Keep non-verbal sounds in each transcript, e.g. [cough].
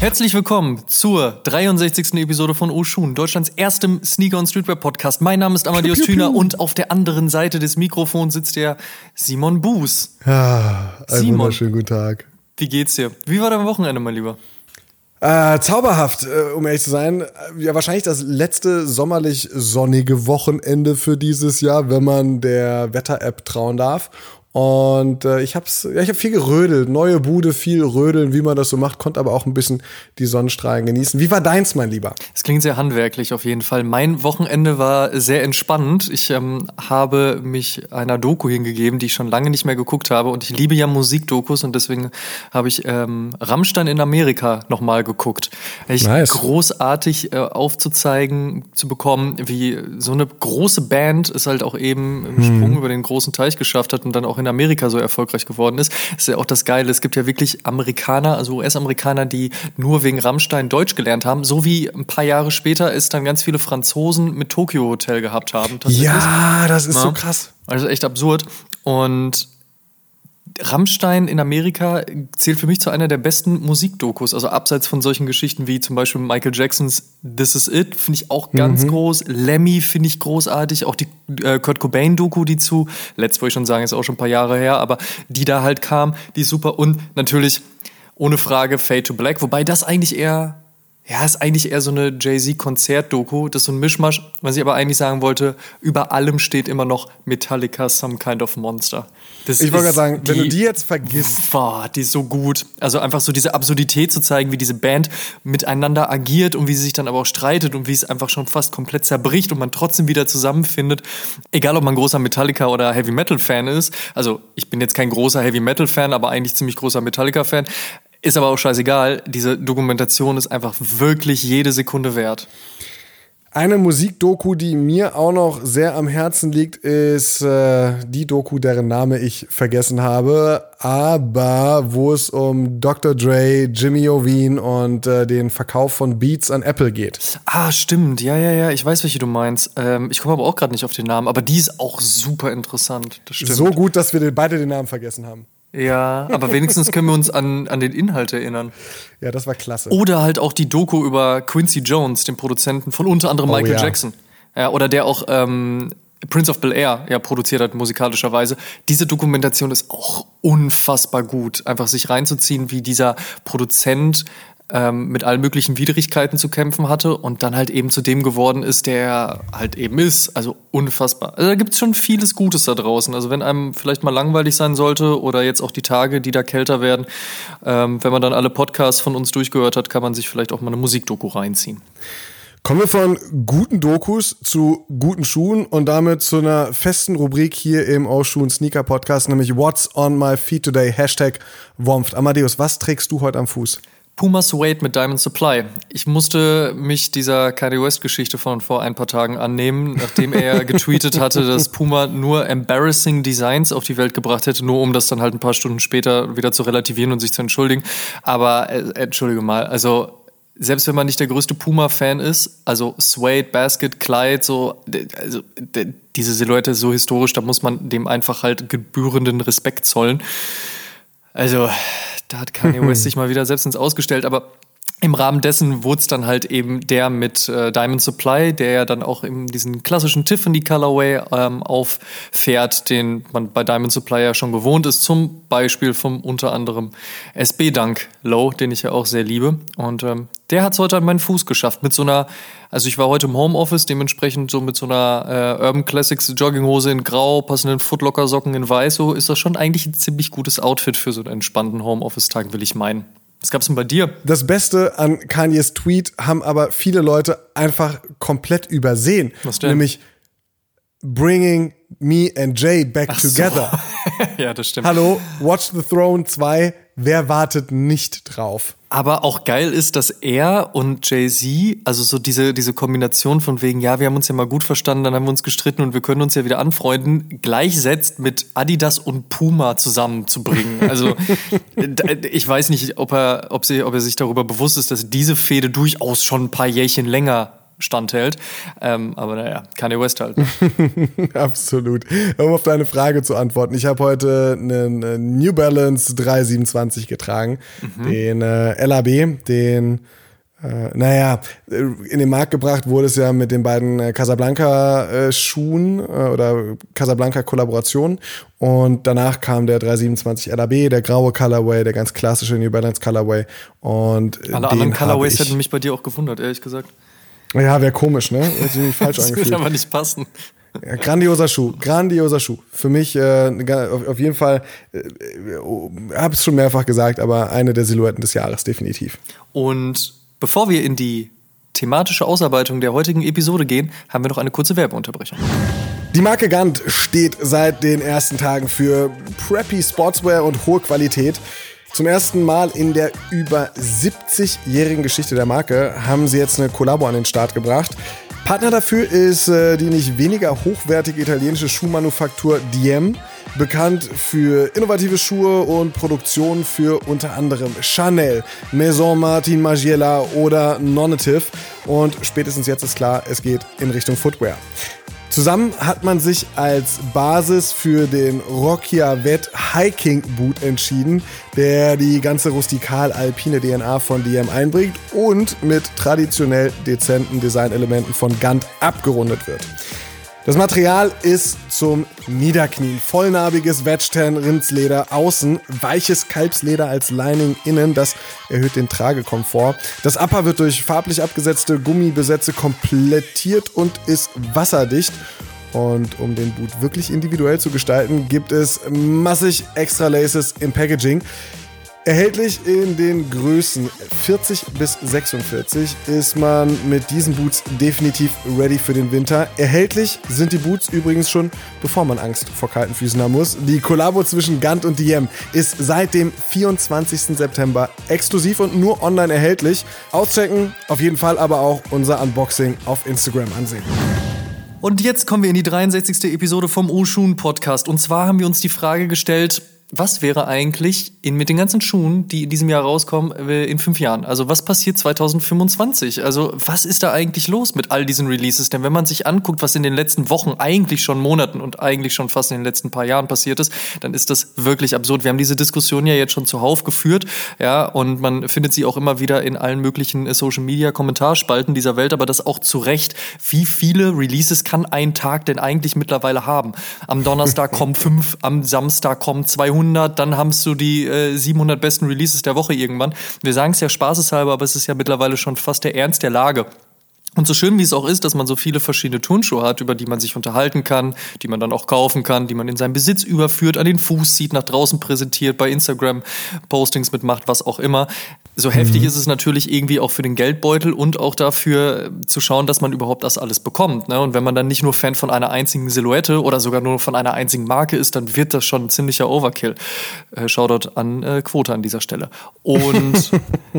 Herzlich willkommen zur 63. Episode von Oshun, Deutschlands erstem Sneaker- und Streetwear-Podcast. Mein Name ist Amadeus Thüner und auf der anderen Seite des Mikrofons sitzt der Simon Buß. Ja, einen Simon. wunderschönen guten Tag. Wie geht's dir? Wie war dein Wochenende, mein Lieber? Äh, zauberhaft, äh, um ehrlich zu sein. Äh, Ja, wahrscheinlich das letzte sommerlich sonnige Wochenende für dieses Jahr, wenn man der Wetter-App trauen darf. Und äh, ich hab's, ja, ich hab viel gerödelt, neue Bude, viel rödeln, wie man das so macht, konnte aber auch ein bisschen die Sonnenstrahlen genießen. Wie war deins, mein Lieber? Es klingt sehr handwerklich auf jeden Fall. Mein Wochenende war sehr entspannend. Ich ähm, habe mich einer Doku hingegeben, die ich schon lange nicht mehr geguckt habe. Und ich liebe ja Musikdokus und deswegen habe ich ähm, Rammstein in Amerika nochmal geguckt. Ich Nice. großartig äh, aufzuzeigen zu bekommen, wie so eine große Band es halt auch eben im Sprung über den großen Teich geschafft hat und dann auch in Amerika so erfolgreich geworden ist. Das ist ja auch das Geile. Es gibt ja wirklich Amerikaner, also US-Amerikaner, die nur wegen Rammstein Deutsch gelernt haben, so wie ein paar Jahre später es dann ganz viele Franzosen mit Tokyo Hotel gehabt haben. Ja, das ist Ja. so krass. Also echt absurd. Und Rammstein in Amerika zählt für mich zu einer der besten Musikdokus. Also abseits von solchen Geschichten wie zum Beispiel Michael Jacksons This Is It, finde ich auch ganz groß. Lemmy finde ich großartig. Auch die äh, Kurt Cobain-Doku, die zu, letzt wollte ich schon sagen, ist auch schon ein paar Jahre her, aber die da halt kam, die ist super. Und natürlich, ohne Frage, Fade to Black. Wobei das eigentlich eher ja, ist eigentlich eher so eine Jay-Z-Konzert-Doku. Das ist so ein Mischmasch. Was ich aber eigentlich sagen wollte, über allem steht immer noch Metallica Some Kind of Monster. Das Ich wollte gerade sagen, wenn du die jetzt vergisst, Boah, die ist so gut. Also einfach so diese Absurdität zu zeigen, wie diese Band miteinander agiert und wie sie sich dann aber auch streitet und wie es einfach schon fast komplett zerbricht und man trotzdem wieder zusammenfindet. Egal, ob man großer Metallica oder Heavy Metal Fan ist. Also ich bin jetzt kein großer Heavy Metal Fan, aber eigentlich ziemlich großer Metallica Fan. Ist aber auch scheißegal. Diese Dokumentation ist einfach wirklich jede Sekunde wert. Eine Musikdoku, die mir auch noch sehr am Herzen liegt, ist äh, die Doku, deren Name ich vergessen habe, aber wo es um Dr. Dre, Jimmy Iovine und äh, den Verkauf von Beats an Apple geht. Ah, stimmt. Ja, ja, ja. Ich weiß, welche du meinst. Ähm, ich komme aber auch gerade nicht auf den Namen. Aber die ist auch super interessant. Das stimmt. So gut, dass wir den- beide den Namen vergessen haben. Ja, aber [laughs] wenigstens können wir uns an, an den Inhalt erinnern. Ja, das war klasse. Oder halt auch die Doku über Quincy Jones, den Produzenten von unter anderem Oh, Michael ja. Jackson. Ja, oder der auch ähm, Prince of Bel Air ja, produziert hat, musikalischerweise. Diese Dokumentation ist auch unfassbar gut. Einfach sich reinzuziehen, wie dieser Produzent ähm, mit allen möglichen Widrigkeiten zu kämpfen hatte und dann halt eben zu dem geworden ist, der er halt eben ist. Also unfassbar. Also da gibt es schon vieles Gutes da draußen. Also wenn einem vielleicht mal langweilig sein sollte oder jetzt auch die Tage, die da kälter werden, ähm, wenn man dann alle Podcasts von uns durchgehört hat, kann man sich vielleicht auch mal eine Musikdoku reinziehen. Kommen wir von guten Dokus zu guten Schuhen und damit zu einer festen Rubrik hier im Ausschuhen Sneaker Podcast, nämlich What's on my feet today? Hashtag Womft. Amadeus, was trägst du heute am Fuß? Puma Suede mit Diamond Supply. Ich musste mich dieser Kanye West-Geschichte von vor ein paar Tagen annehmen, nachdem er [laughs] getweetet hatte, dass Puma nur embarrassing Designs auf die Welt gebracht hätte, nur um das dann halt ein paar Stunden später wieder zu relativieren und sich zu entschuldigen. Aber äh, entschuldige mal, also selbst wenn man nicht der größte Puma-Fan ist, also Suede, Basket, Clyde, so, also diese Silhouette ist so historisch, da muss man dem einfach halt gebührenden Respekt zollen. Also, da hat Kanye West [laughs] sich mal wieder selbst ins Ausgestellt, aber im Rahmen dessen wurde es dann halt eben der mit äh, Diamond Supply, der ja dann auch in diesen klassischen Tiffany Colorway ähm, auffährt, den man bei Diamond Supply ja schon gewohnt ist, zum Beispiel vom unter anderem SB Dunk Low, den ich ja auch sehr liebe. Und ähm, der hat es heute an meinen Fuß geschafft mit so einer, also ich war heute im Homeoffice, dementsprechend so mit so einer äh, Urban Classics Jogginghose in Grau, passenden Footlocker Socken in Weiß, so ist das schon eigentlich ein ziemlich gutes Outfit für so einen entspannten Homeoffice-Tag, will ich meinen. Was gab's denn bei dir? Das Beste an Kanyes Tweet haben aber viele Leute einfach komplett übersehen. Was denn? Nämlich Bringing Me and Jay Back so. Together. [laughs] ja, das stimmt. Hallo, Watch the Throne 2 wer wartet nicht drauf? Aber auch geil ist, dass er und Jay-Z, also so diese, diese Kombination von wegen, ja, wir haben uns ja mal gut verstanden, dann haben wir uns gestritten und wir können uns ja wieder anfreunden, gleichsetzt mit Adidas und Puma zusammenzubringen. Also [laughs] ich weiß nicht, ob er, ob, sie, ob er sich darüber bewusst ist, dass diese Fehde durchaus schon ein paar Jährchen länger standhält. Ähm, aber naja, Kanye West halt. [laughs] Absolut. Um auf deine Frage zu antworten. Ich habe heute einen New Balance 327 getragen, mhm. den äh, LAB, den äh, naja, in den Markt gebracht wurde es ja mit den beiden äh, Casablanca-Schuhen äh, oder Casablanca-Kollaborationen. Und danach kam der 327 LAB, der graue Colorway, der ganz klassische New Balance Colorway. Und Alle anderen Colorways hätten mich bei dir auch gewundert, ehrlich gesagt. Ja, wäre komisch, ne? Hätte mich falsch [laughs] das würde aber nicht passen. Ja, grandioser Schuh, grandioser Schuh. Für mich äh, auf, auf jeden Fall, äh, habe es schon mehrfach gesagt, aber eine der Silhouetten des Jahres definitiv. Und bevor wir in die thematische Ausarbeitung der heutigen Episode gehen, haben wir noch eine kurze Werbeunterbrechung. Die Marke Gant steht seit den ersten Tagen für preppy Sportswear und hohe Qualität. Zum ersten Mal in der über 70-jährigen Geschichte der Marke haben sie jetzt eine Kollabo an den Start gebracht. Partner dafür ist äh, die nicht weniger hochwertige italienische Schuhmanufaktur Diem, bekannt für innovative Schuhe und Produktionen für unter anderem Chanel, Maison Martin Margiela oder Nonative. Und spätestens jetzt ist klar, es geht in Richtung Footwear. Zusammen hat man sich als Basis für den Vet Hiking Boot entschieden, der die ganze rustikal-alpine DNA von DM einbringt und mit traditionell dezenten Designelementen von Gant abgerundet wird. Das Material ist zum Niederknien. Vollnarbiges Wedge-Tan Rindsleder außen, weiches Kalbsleder als Lining innen, das erhöht den Tragekomfort. Das Upper wird durch farblich abgesetzte Gummibesätze komplettiert und ist wasserdicht. Und um den Boot wirklich individuell zu gestalten, gibt es massig extra Laces im Packaging. Erhältlich in den Größen 40 bis 46 ist man mit diesen Boots definitiv ready für den Winter. Erhältlich sind die Boots übrigens schon, bevor man Angst vor kalten Füßen haben muss. Die Kollabo zwischen Gant und Diem ist seit dem 24. September exklusiv und nur online erhältlich. Auschecken, auf jeden Fall aber auch unser Unboxing auf Instagram ansehen. Und jetzt kommen wir in die 63. Episode vom Oshun Podcast. Und zwar haben wir uns die Frage gestellt, was wäre eigentlich in, mit den ganzen Schuhen, die in diesem Jahr rauskommen, äh, in fünf Jahren? Also was passiert 2025? Also was ist da eigentlich los mit all diesen Releases? Denn wenn man sich anguckt, was in den letzten Wochen, eigentlich schon Monaten und eigentlich schon fast in den letzten paar Jahren passiert ist, dann ist das wirklich absurd. Wir haben diese Diskussion ja jetzt schon zuhauf geführt, ja, und man findet sie auch immer wieder in allen möglichen äh, Social Media Kommentarspalten dieser Welt, aber das auch zu Recht. Wie viele Releases kann ein Tag denn eigentlich mittlerweile haben? Am Donnerstag [laughs] kommen fünf, am Samstag kommen 200 300, dann hast du die äh, 700 besten Releases der Woche irgendwann. Wir sagen es ja spaßeshalber, aber es ist ja mittlerweile schon fast der Ernst der Lage. Und so schön wie es auch ist, dass man so viele verschiedene Turnschuhe hat, über die man sich unterhalten kann, die man dann auch kaufen kann, die man in seinen Besitz überführt, an den Fuß zieht, nach draußen präsentiert, bei Instagram Postings mitmacht, was auch immer. So heftig mhm. ist es natürlich irgendwie auch für den Geldbeutel und auch dafür zu schauen, dass man überhaupt das alles bekommt. Ne? Und wenn man dann nicht nur Fan von einer einzigen Silhouette oder sogar nur von einer einzigen Marke ist, dann wird das schon ein ziemlicher Overkill. Äh, Shoutout an äh, Quote an dieser Stelle. Und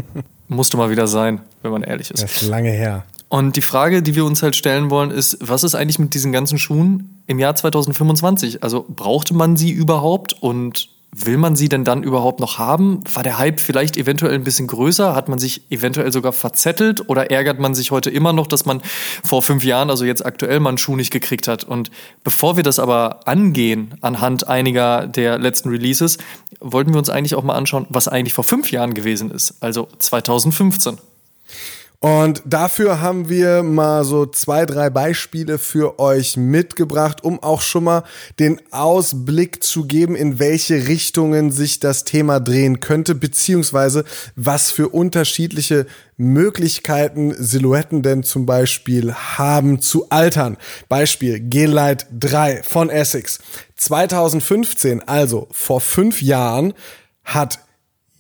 [laughs] musste mal wieder sein, wenn man ehrlich ist. Das ist lange her. Und die Frage, die wir uns halt stellen wollen, ist, was ist eigentlich mit diesen ganzen Schuhen im Jahr 2025? Also brauchte man sie überhaupt und will man sie denn dann überhaupt noch haben? War der Hype vielleicht eventuell ein bisschen größer? Hat man sich eventuell sogar verzettelt? Oder ärgert man sich heute immer noch, dass man vor fünf Jahren, also jetzt aktuell, mal einen Schuh nicht gekriegt hat? Und bevor wir das aber angehen, anhand einiger der letzten Releases, wollten wir uns eigentlich auch mal anschauen, was eigentlich vor fünf Jahren gewesen ist, also 2015. Und dafür haben wir mal so zwei, drei Beispiele für euch mitgebracht, um auch schon mal den Ausblick zu geben, in welche Richtungen sich das Thema drehen könnte, beziehungsweise was für unterschiedliche Möglichkeiten Silhouetten denn zum Beispiel haben zu altern. Beispiel G-Lite 3 von Essex. 2015, also vor fünf Jahren, hat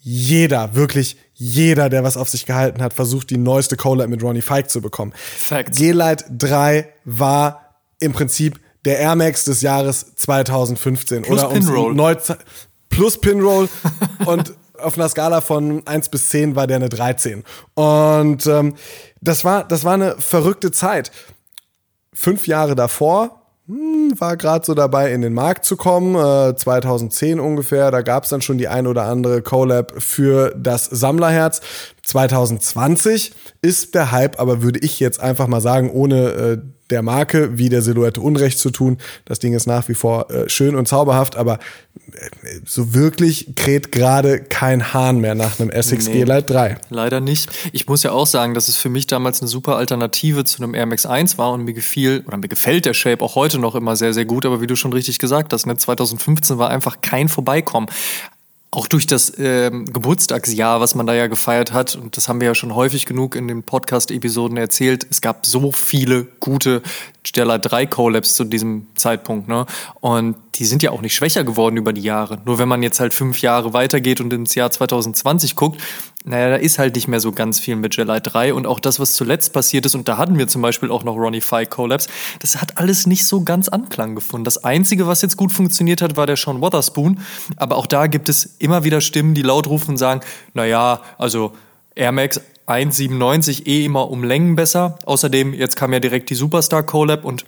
jeder, wirklich jeder, der was auf sich gehalten hat, versucht, die neueste Collab mit Ronnie Fike zu bekommen. Facts. G-Lite 3 war im Prinzip der Air Max des Jahres 2015. Plus oder Pinroll. Plus Pinroll. und auf einer Skala von 1 bis 10 war der eine 13. Und ähm, das, war, das war eine verrückte Zeit. Fünf Jahre davor war gerade so dabei, in den Markt zu kommen, äh, 2010 ungefähr. Da gab es dann schon die ein oder andere Collab für das Sammlerherz. 2020 ist der Hype, aber würde ich jetzt einfach mal sagen, ohne äh, der Marke wie der Silhouette Unrecht zu tun. Das Ding ist nach wie vor äh, schön und zauberhaft, aber äh, so wirklich kräht gerade kein Hahn mehr nach einem Essex nee, G-Lite 3. Leider nicht. Ich muss ja auch sagen, dass es für mich damals eine super Alternative zu einem Air Max 1 war und mir gefiel oder mir gefällt der Shape auch heute noch immer sehr, sehr gut, aber wie du schon richtig gesagt hast, ne, 2015 war einfach kein Vorbeikommen auch durch das äh, Geburtstagsjahr, was man da ja gefeiert hat, und das haben wir ja schon häufig genug in den Podcast-Episoden erzählt, es gab so viele gute Stellar 3 Collabs zu diesem Zeitpunkt, ne? Und die sind ja auch nicht schwächer geworden über die Jahre. Nur wenn man jetzt halt fünf Jahre weitergeht und ins Jahr 2020 guckt, naja, da ist halt nicht mehr so ganz viel mit Jelly 3 und auch das, was zuletzt passiert ist, und da hatten wir zum Beispiel auch noch Ronnie Five Collabs, das hat alles nicht so ganz Anklang gefunden. Das Einzige, was jetzt gut funktioniert hat, war der Sean Wotherspoon, aber auch da gibt es immer wieder Stimmen, die laut rufen und sagen, naja, also Air Max 1,97 eh immer um Längen besser. Außerdem, jetzt kam ja direkt die Superstar Collab und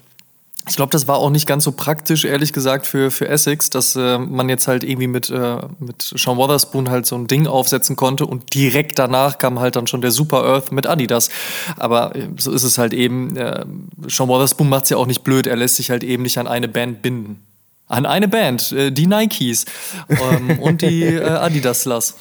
ich glaube, das war auch nicht ganz so praktisch, ehrlich gesagt, für, für Essex, dass äh, man jetzt halt irgendwie mit, äh, mit Sean Wotherspoon halt so ein Ding aufsetzen konnte und direkt danach kam halt dann schon der Super Earth mit Adidas. Aber äh, so ist es halt eben. Äh, Sean Wotherspoon macht es ja auch nicht blöd, er lässt sich halt eben nicht an eine Band binden. An eine Band, äh, die Nikes ähm, und die äh, Adidas Sluss.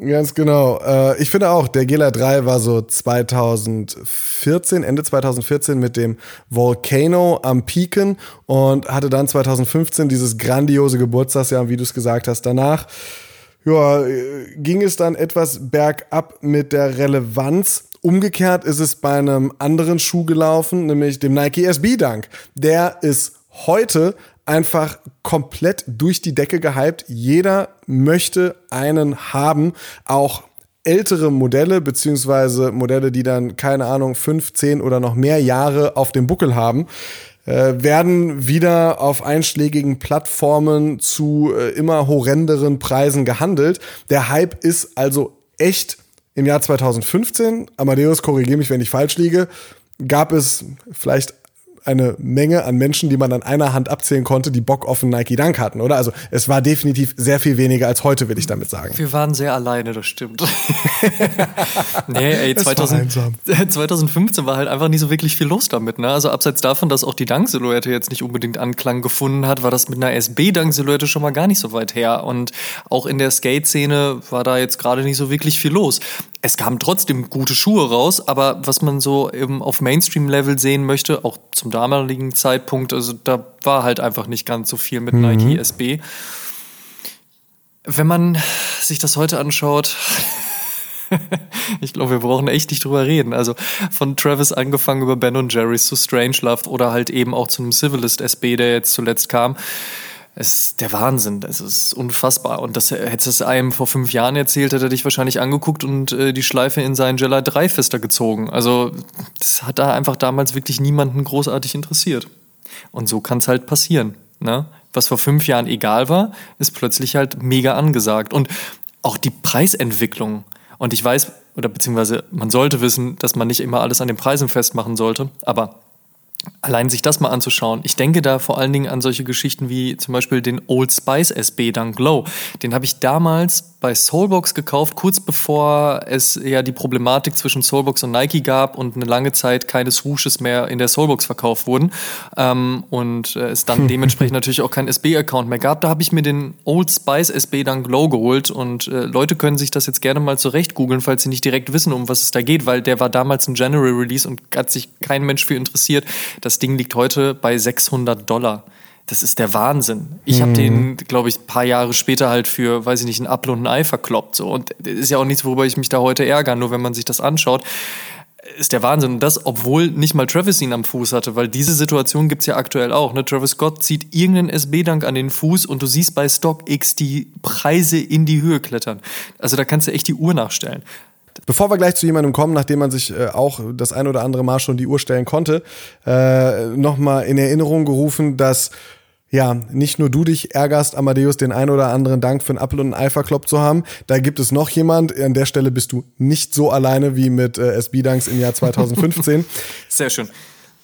Ganz genau. Äh, ich finde auch, der Gela 3 war so 2014, Ende 2014 mit dem Volcano am Piken und hatte dann 2015 dieses grandiose Geburtstagsjahr, wie du es gesagt hast, danach. Ja, ging es dann etwas bergab mit der Relevanz. Umgekehrt ist es bei einem anderen Schuh gelaufen, nämlich dem Nike SB Dunk. Der ist heute einfach komplett durch die Decke gehypt. Jeder möchte einen haben, auch ältere Modelle, beziehungsweise Modelle, die dann, keine Ahnung, fünf, zehn oder noch mehr Jahre auf dem Buckel haben, äh, werden wieder auf einschlägigen Plattformen zu äh, immer horrenderen Preisen gehandelt. Der Hype ist also echt im Jahr 2015. Amadeus, korrigiere mich, wenn ich falsch liege. Gab es vielleicht eine Menge an Menschen, die man an einer Hand abzählen konnte, die Bock auf einen Nike Dunk hatten, oder? Also es war definitiv sehr viel weniger als heute, will ich damit sagen. Wir waren sehr alleine, das stimmt. [laughs] nee, ey, 2000, 2015 [laughs] war halt einfach nicht so wirklich viel los damit. Ne? Also abseits davon, dass auch die Dunk-Silhouette jetzt nicht unbedingt Anklang gefunden hat, war das mit einer SB-Dunk-Silhouette schon mal gar nicht so weit her. Und auch in der Skate-Szene war da jetzt gerade nicht so wirklich viel los. Es kamen trotzdem gute Schuhe raus, aber was man so eben auf Mainstream-Level sehen möchte, auch zum damaligen Zeitpunkt, also da war halt einfach nicht ganz so viel mit mhm. Nike SB. Wenn man sich das heute anschaut, [laughs] ich glaube, wir brauchen echt nicht drüber reden. Also von Travis angefangen über Ben und Jerry's zu Strangelove oder halt eben auch zu einem Civilist SB, der jetzt zuletzt kam. Es ist der Wahnsinn, es ist unfassbar. Und das hätte es einem vor fünf Jahren erzählt, hätte er dich wahrscheinlich angeguckt und äh, die Schleife in seinen Jella 3 Fester gezogen. Also das hat da einfach damals wirklich niemanden großartig interessiert. Und so kann es halt passieren. Ne? Was vor fünf Jahren egal war, ist plötzlich halt mega angesagt. Und auch die Preisentwicklung. Und ich weiß, oder beziehungsweise man sollte wissen, dass man nicht immer alles an den Preisen festmachen sollte, aber Allein sich das mal anzuschauen. Ich denke da vor allen Dingen an solche Geschichten wie zum Beispiel den Old Spice SB Dunk Glow. Den habe ich damals bei Soulbox gekauft, kurz bevor es ja die Problematik zwischen Soulbox und Nike gab und eine lange Zeit keine Swooshes mehr in der Soulbox verkauft wurden. Ähm, und äh, es dann [laughs] dementsprechend natürlich auch keinen SB-Account mehr gab. Da habe ich mir den Old Spice SB Dunk Glow geholt und äh, Leute können sich das jetzt gerne mal zurecht googeln, falls sie nicht direkt wissen, um was es da geht, weil der war damals ein General Release und hat sich kein Mensch für interessiert. Das Ding liegt heute bei 600 Dollar. Das ist der Wahnsinn. Ich habe mhm. den, glaube ich, ein paar Jahre später halt für, weiß ich nicht, ein Apfel und ein Ei verkloppt. So. Und ist ja auch nichts, worüber ich mich da heute ärgere. Nur wenn man sich das anschaut, ist der Wahnsinn. Und das, obwohl nicht mal Travis ihn am Fuß hatte, weil diese Situation gibt's ja aktuell auch. Ne? Travis Scott zieht irgendeinen SB-Dank an den Fuß und du siehst bei StockX die Preise in die Höhe klettern. Also da kannst du echt die Uhr nachstellen. Bevor wir gleich zu jemandem kommen, nachdem man sich äh, auch das ein oder andere Mal schon die Uhr stellen konnte, äh, nochmal in Erinnerung gerufen, dass ja, nicht nur du dich ärgerst, Amadeus, den ein oder anderen Dank für einen Apple und einen Ei verkloppt zu haben. Da gibt es noch jemand. An der Stelle bist du nicht so alleine wie mit äh, SB-Danks im Jahr [laughs] 2015. Sehr schön.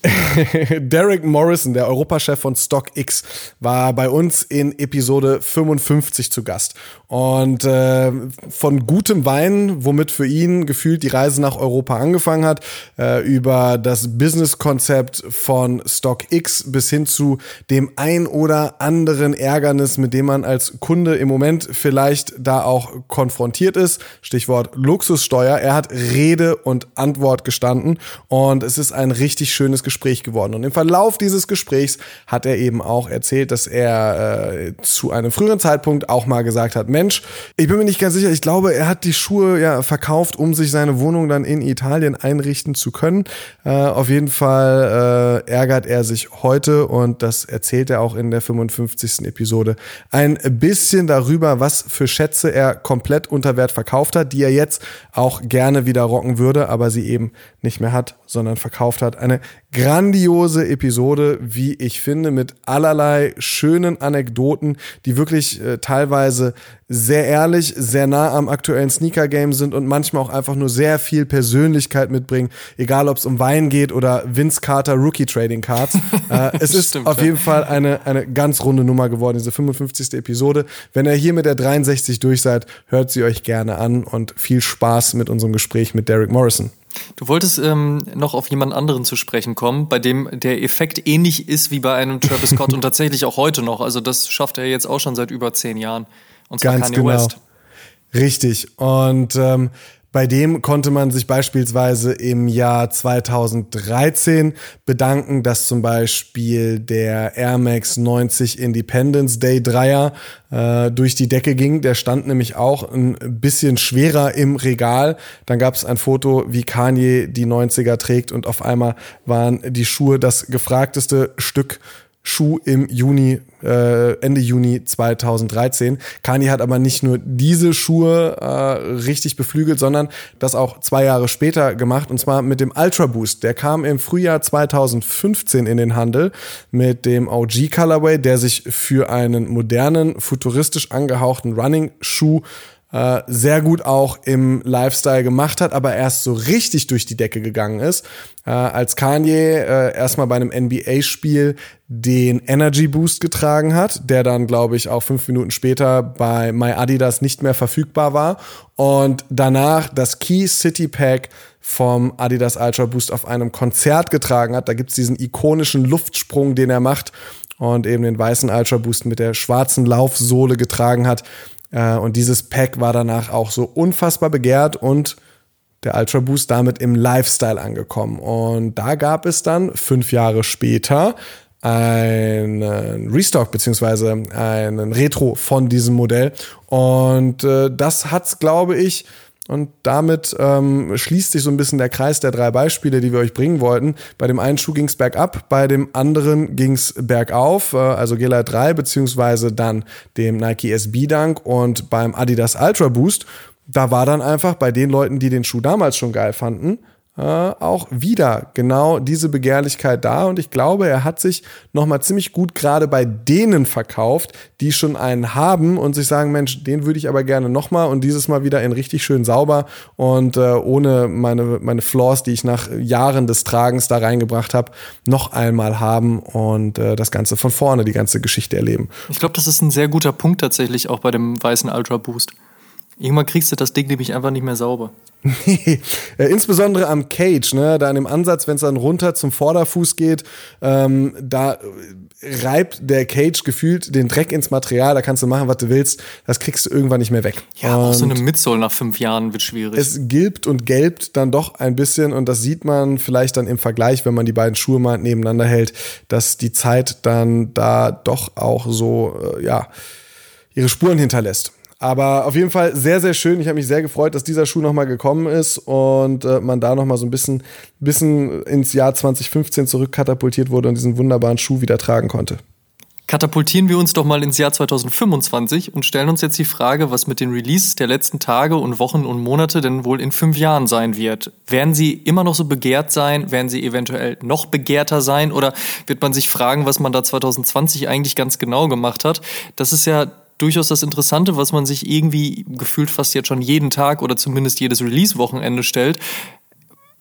[laughs] Derek Morrison, der Europachef von StockX, war bei uns in Episode 55 zu Gast. Und äh, von gutem Wein, womit für ihn gefühlt die Reise nach Europa angefangen hat, äh, über das Businesskonzept von StockX bis hin zu dem ein oder anderen Ärgernis, mit dem man als Kunde im Moment vielleicht da auch konfrontiert ist. Stichwort Luxussteuer. Er hat Rede und Antwort gestanden und es ist ein richtig schönes Gespräch geworden. Und im Verlauf dieses Gesprächs hat er eben auch erzählt, dass er äh, zu einem früheren Zeitpunkt auch mal gesagt hat, Mensch, ich bin mir nicht ganz sicher, ich glaube, er hat die Schuhe ja verkauft, um sich seine Wohnung dann in Italien einrichten zu können. Äh, auf jeden Fall äh, ärgert er sich heute und das erzählt er auch in der 55. Episode ein bisschen darüber, was für Schätze er komplett unter Wert verkauft hat, die er jetzt auch gerne wieder rocken würde, aber sie eben nicht mehr hat, sondern verkauft hat. Eine grandiose Episode, wie ich finde, mit allerlei schönen Anekdoten, die wirklich äh, teilweise sehr ehrlich, sehr nah am aktuellen Sneaker-Game sind und manchmal auch einfach nur sehr viel Persönlichkeit mitbringen, egal ob es um Wein geht oder Vince Carter Rookie Trading Cards. [laughs] äh, es ist Stimmt, auf ja. jeden Fall eine, eine ganz runde Nummer geworden, diese 55. Episode. Wenn ihr hier mit der 63 durch seid, hört sie euch gerne an und viel Spaß mit unserem Gespräch mit Derek Morrison. Du wolltest ähm, noch auf jemand anderen zu sprechen kommen, bei dem der Effekt ähnlich ist wie bei einem Travis Scott und tatsächlich auch heute noch. Also das schafft er jetzt auch schon seit über zehn Jahren. Und zwar Ganz Kanye genau. West. Richtig. Und ähm, bei dem konnte man sich beispielsweise im Jahr 2013 bedanken, dass zum Beispiel der Air Max 90 Independence Day Dreier äh, durch die Decke ging. Der stand nämlich auch ein bisschen schwerer im Regal. Dann gab es ein Foto, wie Kanye die 90er trägt und auf einmal waren die Schuhe das gefragteste Stück Schuh im Juni, äh, Ende Juni 2013. Kanye hat aber nicht nur diese Schuhe äh, richtig beflügelt, sondern das auch zwei Jahre später gemacht und zwar mit dem Ultra Boost. Der kam im Frühjahr 2015 in den Handel mit dem OG Colorway, der sich für einen modernen, futuristisch angehauchten Running Schuh äh, sehr gut auch im Lifestyle gemacht hat, aber erst so richtig durch die Decke gegangen ist, äh, als Kanye äh, erstmal bei einem NBA-Spiel den Energy Boost getragen hat, der dann, glaube ich, auch fünf Minuten später bei My Adidas nicht mehr verfügbar war. Und danach das Key City Pack vom Adidas Ultra Boost auf einem Konzert getragen hat. Da gibt's diesen ikonischen Luftsprung, den er macht und eben den weißen Ultra Boost mit der schwarzen Laufsohle getragen hat. Äh, und dieses Pack war danach auch so unfassbar begehrt und der Ultra Boost damit im Lifestyle angekommen. Und da gab es dann fünf Jahre später einen Restock beziehungsweise einen Retro von diesem Modell. Und äh, das hat's, glaube ich, und damit ähm, schließt sich so ein bisschen der Kreis der drei Beispiele, die wir euch bringen wollten. Bei dem einen Schuh ging es bergab, bei dem anderen ging es bergauf, äh, also Gela 3 beziehungsweise dann dem Nike SB Dunk und beim Adidas Ultra Boost. Da war dann einfach bei den Leuten, die den Schuh damals schon geil fanden, äh, auch wieder genau diese Begehrlichkeit da. Und ich glaube, er hat sich nochmal ziemlich gut gerade bei denen verkauft, die schon einen haben und sich sagen, Mensch, den würde ich aber gerne nochmal und dieses Mal wieder in richtig schön sauber und äh, ohne meine, meine Flaws, die ich nach Jahren des Tragens da reingebracht habe, noch einmal haben und äh, das Ganze von vorne, die ganze Geschichte erleben. Ich glaube, das ist ein sehr guter Punkt tatsächlich auch bei dem weißen Ultra Boost. Irgendwann kriegst du das Ding nämlich einfach nicht mehr sauber. [laughs] Nee, äh, insbesondere am Cage, ne, da an dem Ansatz, wenn es dann runter zum Vorderfuß geht, ähm, da reibt der Cage gefühlt den Dreck ins Material, da kannst du machen, was du willst, das kriegst du irgendwann nicht mehr weg. Ja, und auch so eine Midsole nach fünf Jahren wird schwierig. Es gilbt und gelbt dann doch ein bisschen und das sieht man vielleicht dann im Vergleich, wenn man die beiden Schuhe mal nebeneinander hält, dass die Zeit dann da doch auch so, äh, ja, ihre Spuren hinterlässt. Aber auf jeden Fall sehr, sehr schön. Ich habe mich sehr gefreut, dass dieser Schuh nochmal gekommen ist und äh, man da nochmal so ein bisschen, bisschen ins Jahr 2015 zurückkatapultiert wurde und diesen wunderbaren Schuh wieder tragen konnte. Katapultieren wir uns doch mal ins Jahr 2025 und stellen uns jetzt die Frage, was mit den Releases der letzten Tage und Wochen und Monate denn wohl in fünf Jahren sein wird. Werden sie immer noch so begehrt sein? Werden sie eventuell noch begehrter sein? Oder wird man sich fragen, was man da 2020 eigentlich ganz genau gemacht hat? Das ist ja durchaus das Interessante, was man sich irgendwie gefühlt fast jetzt schon jeden Tag oder zumindest jedes Release-Wochenende stellt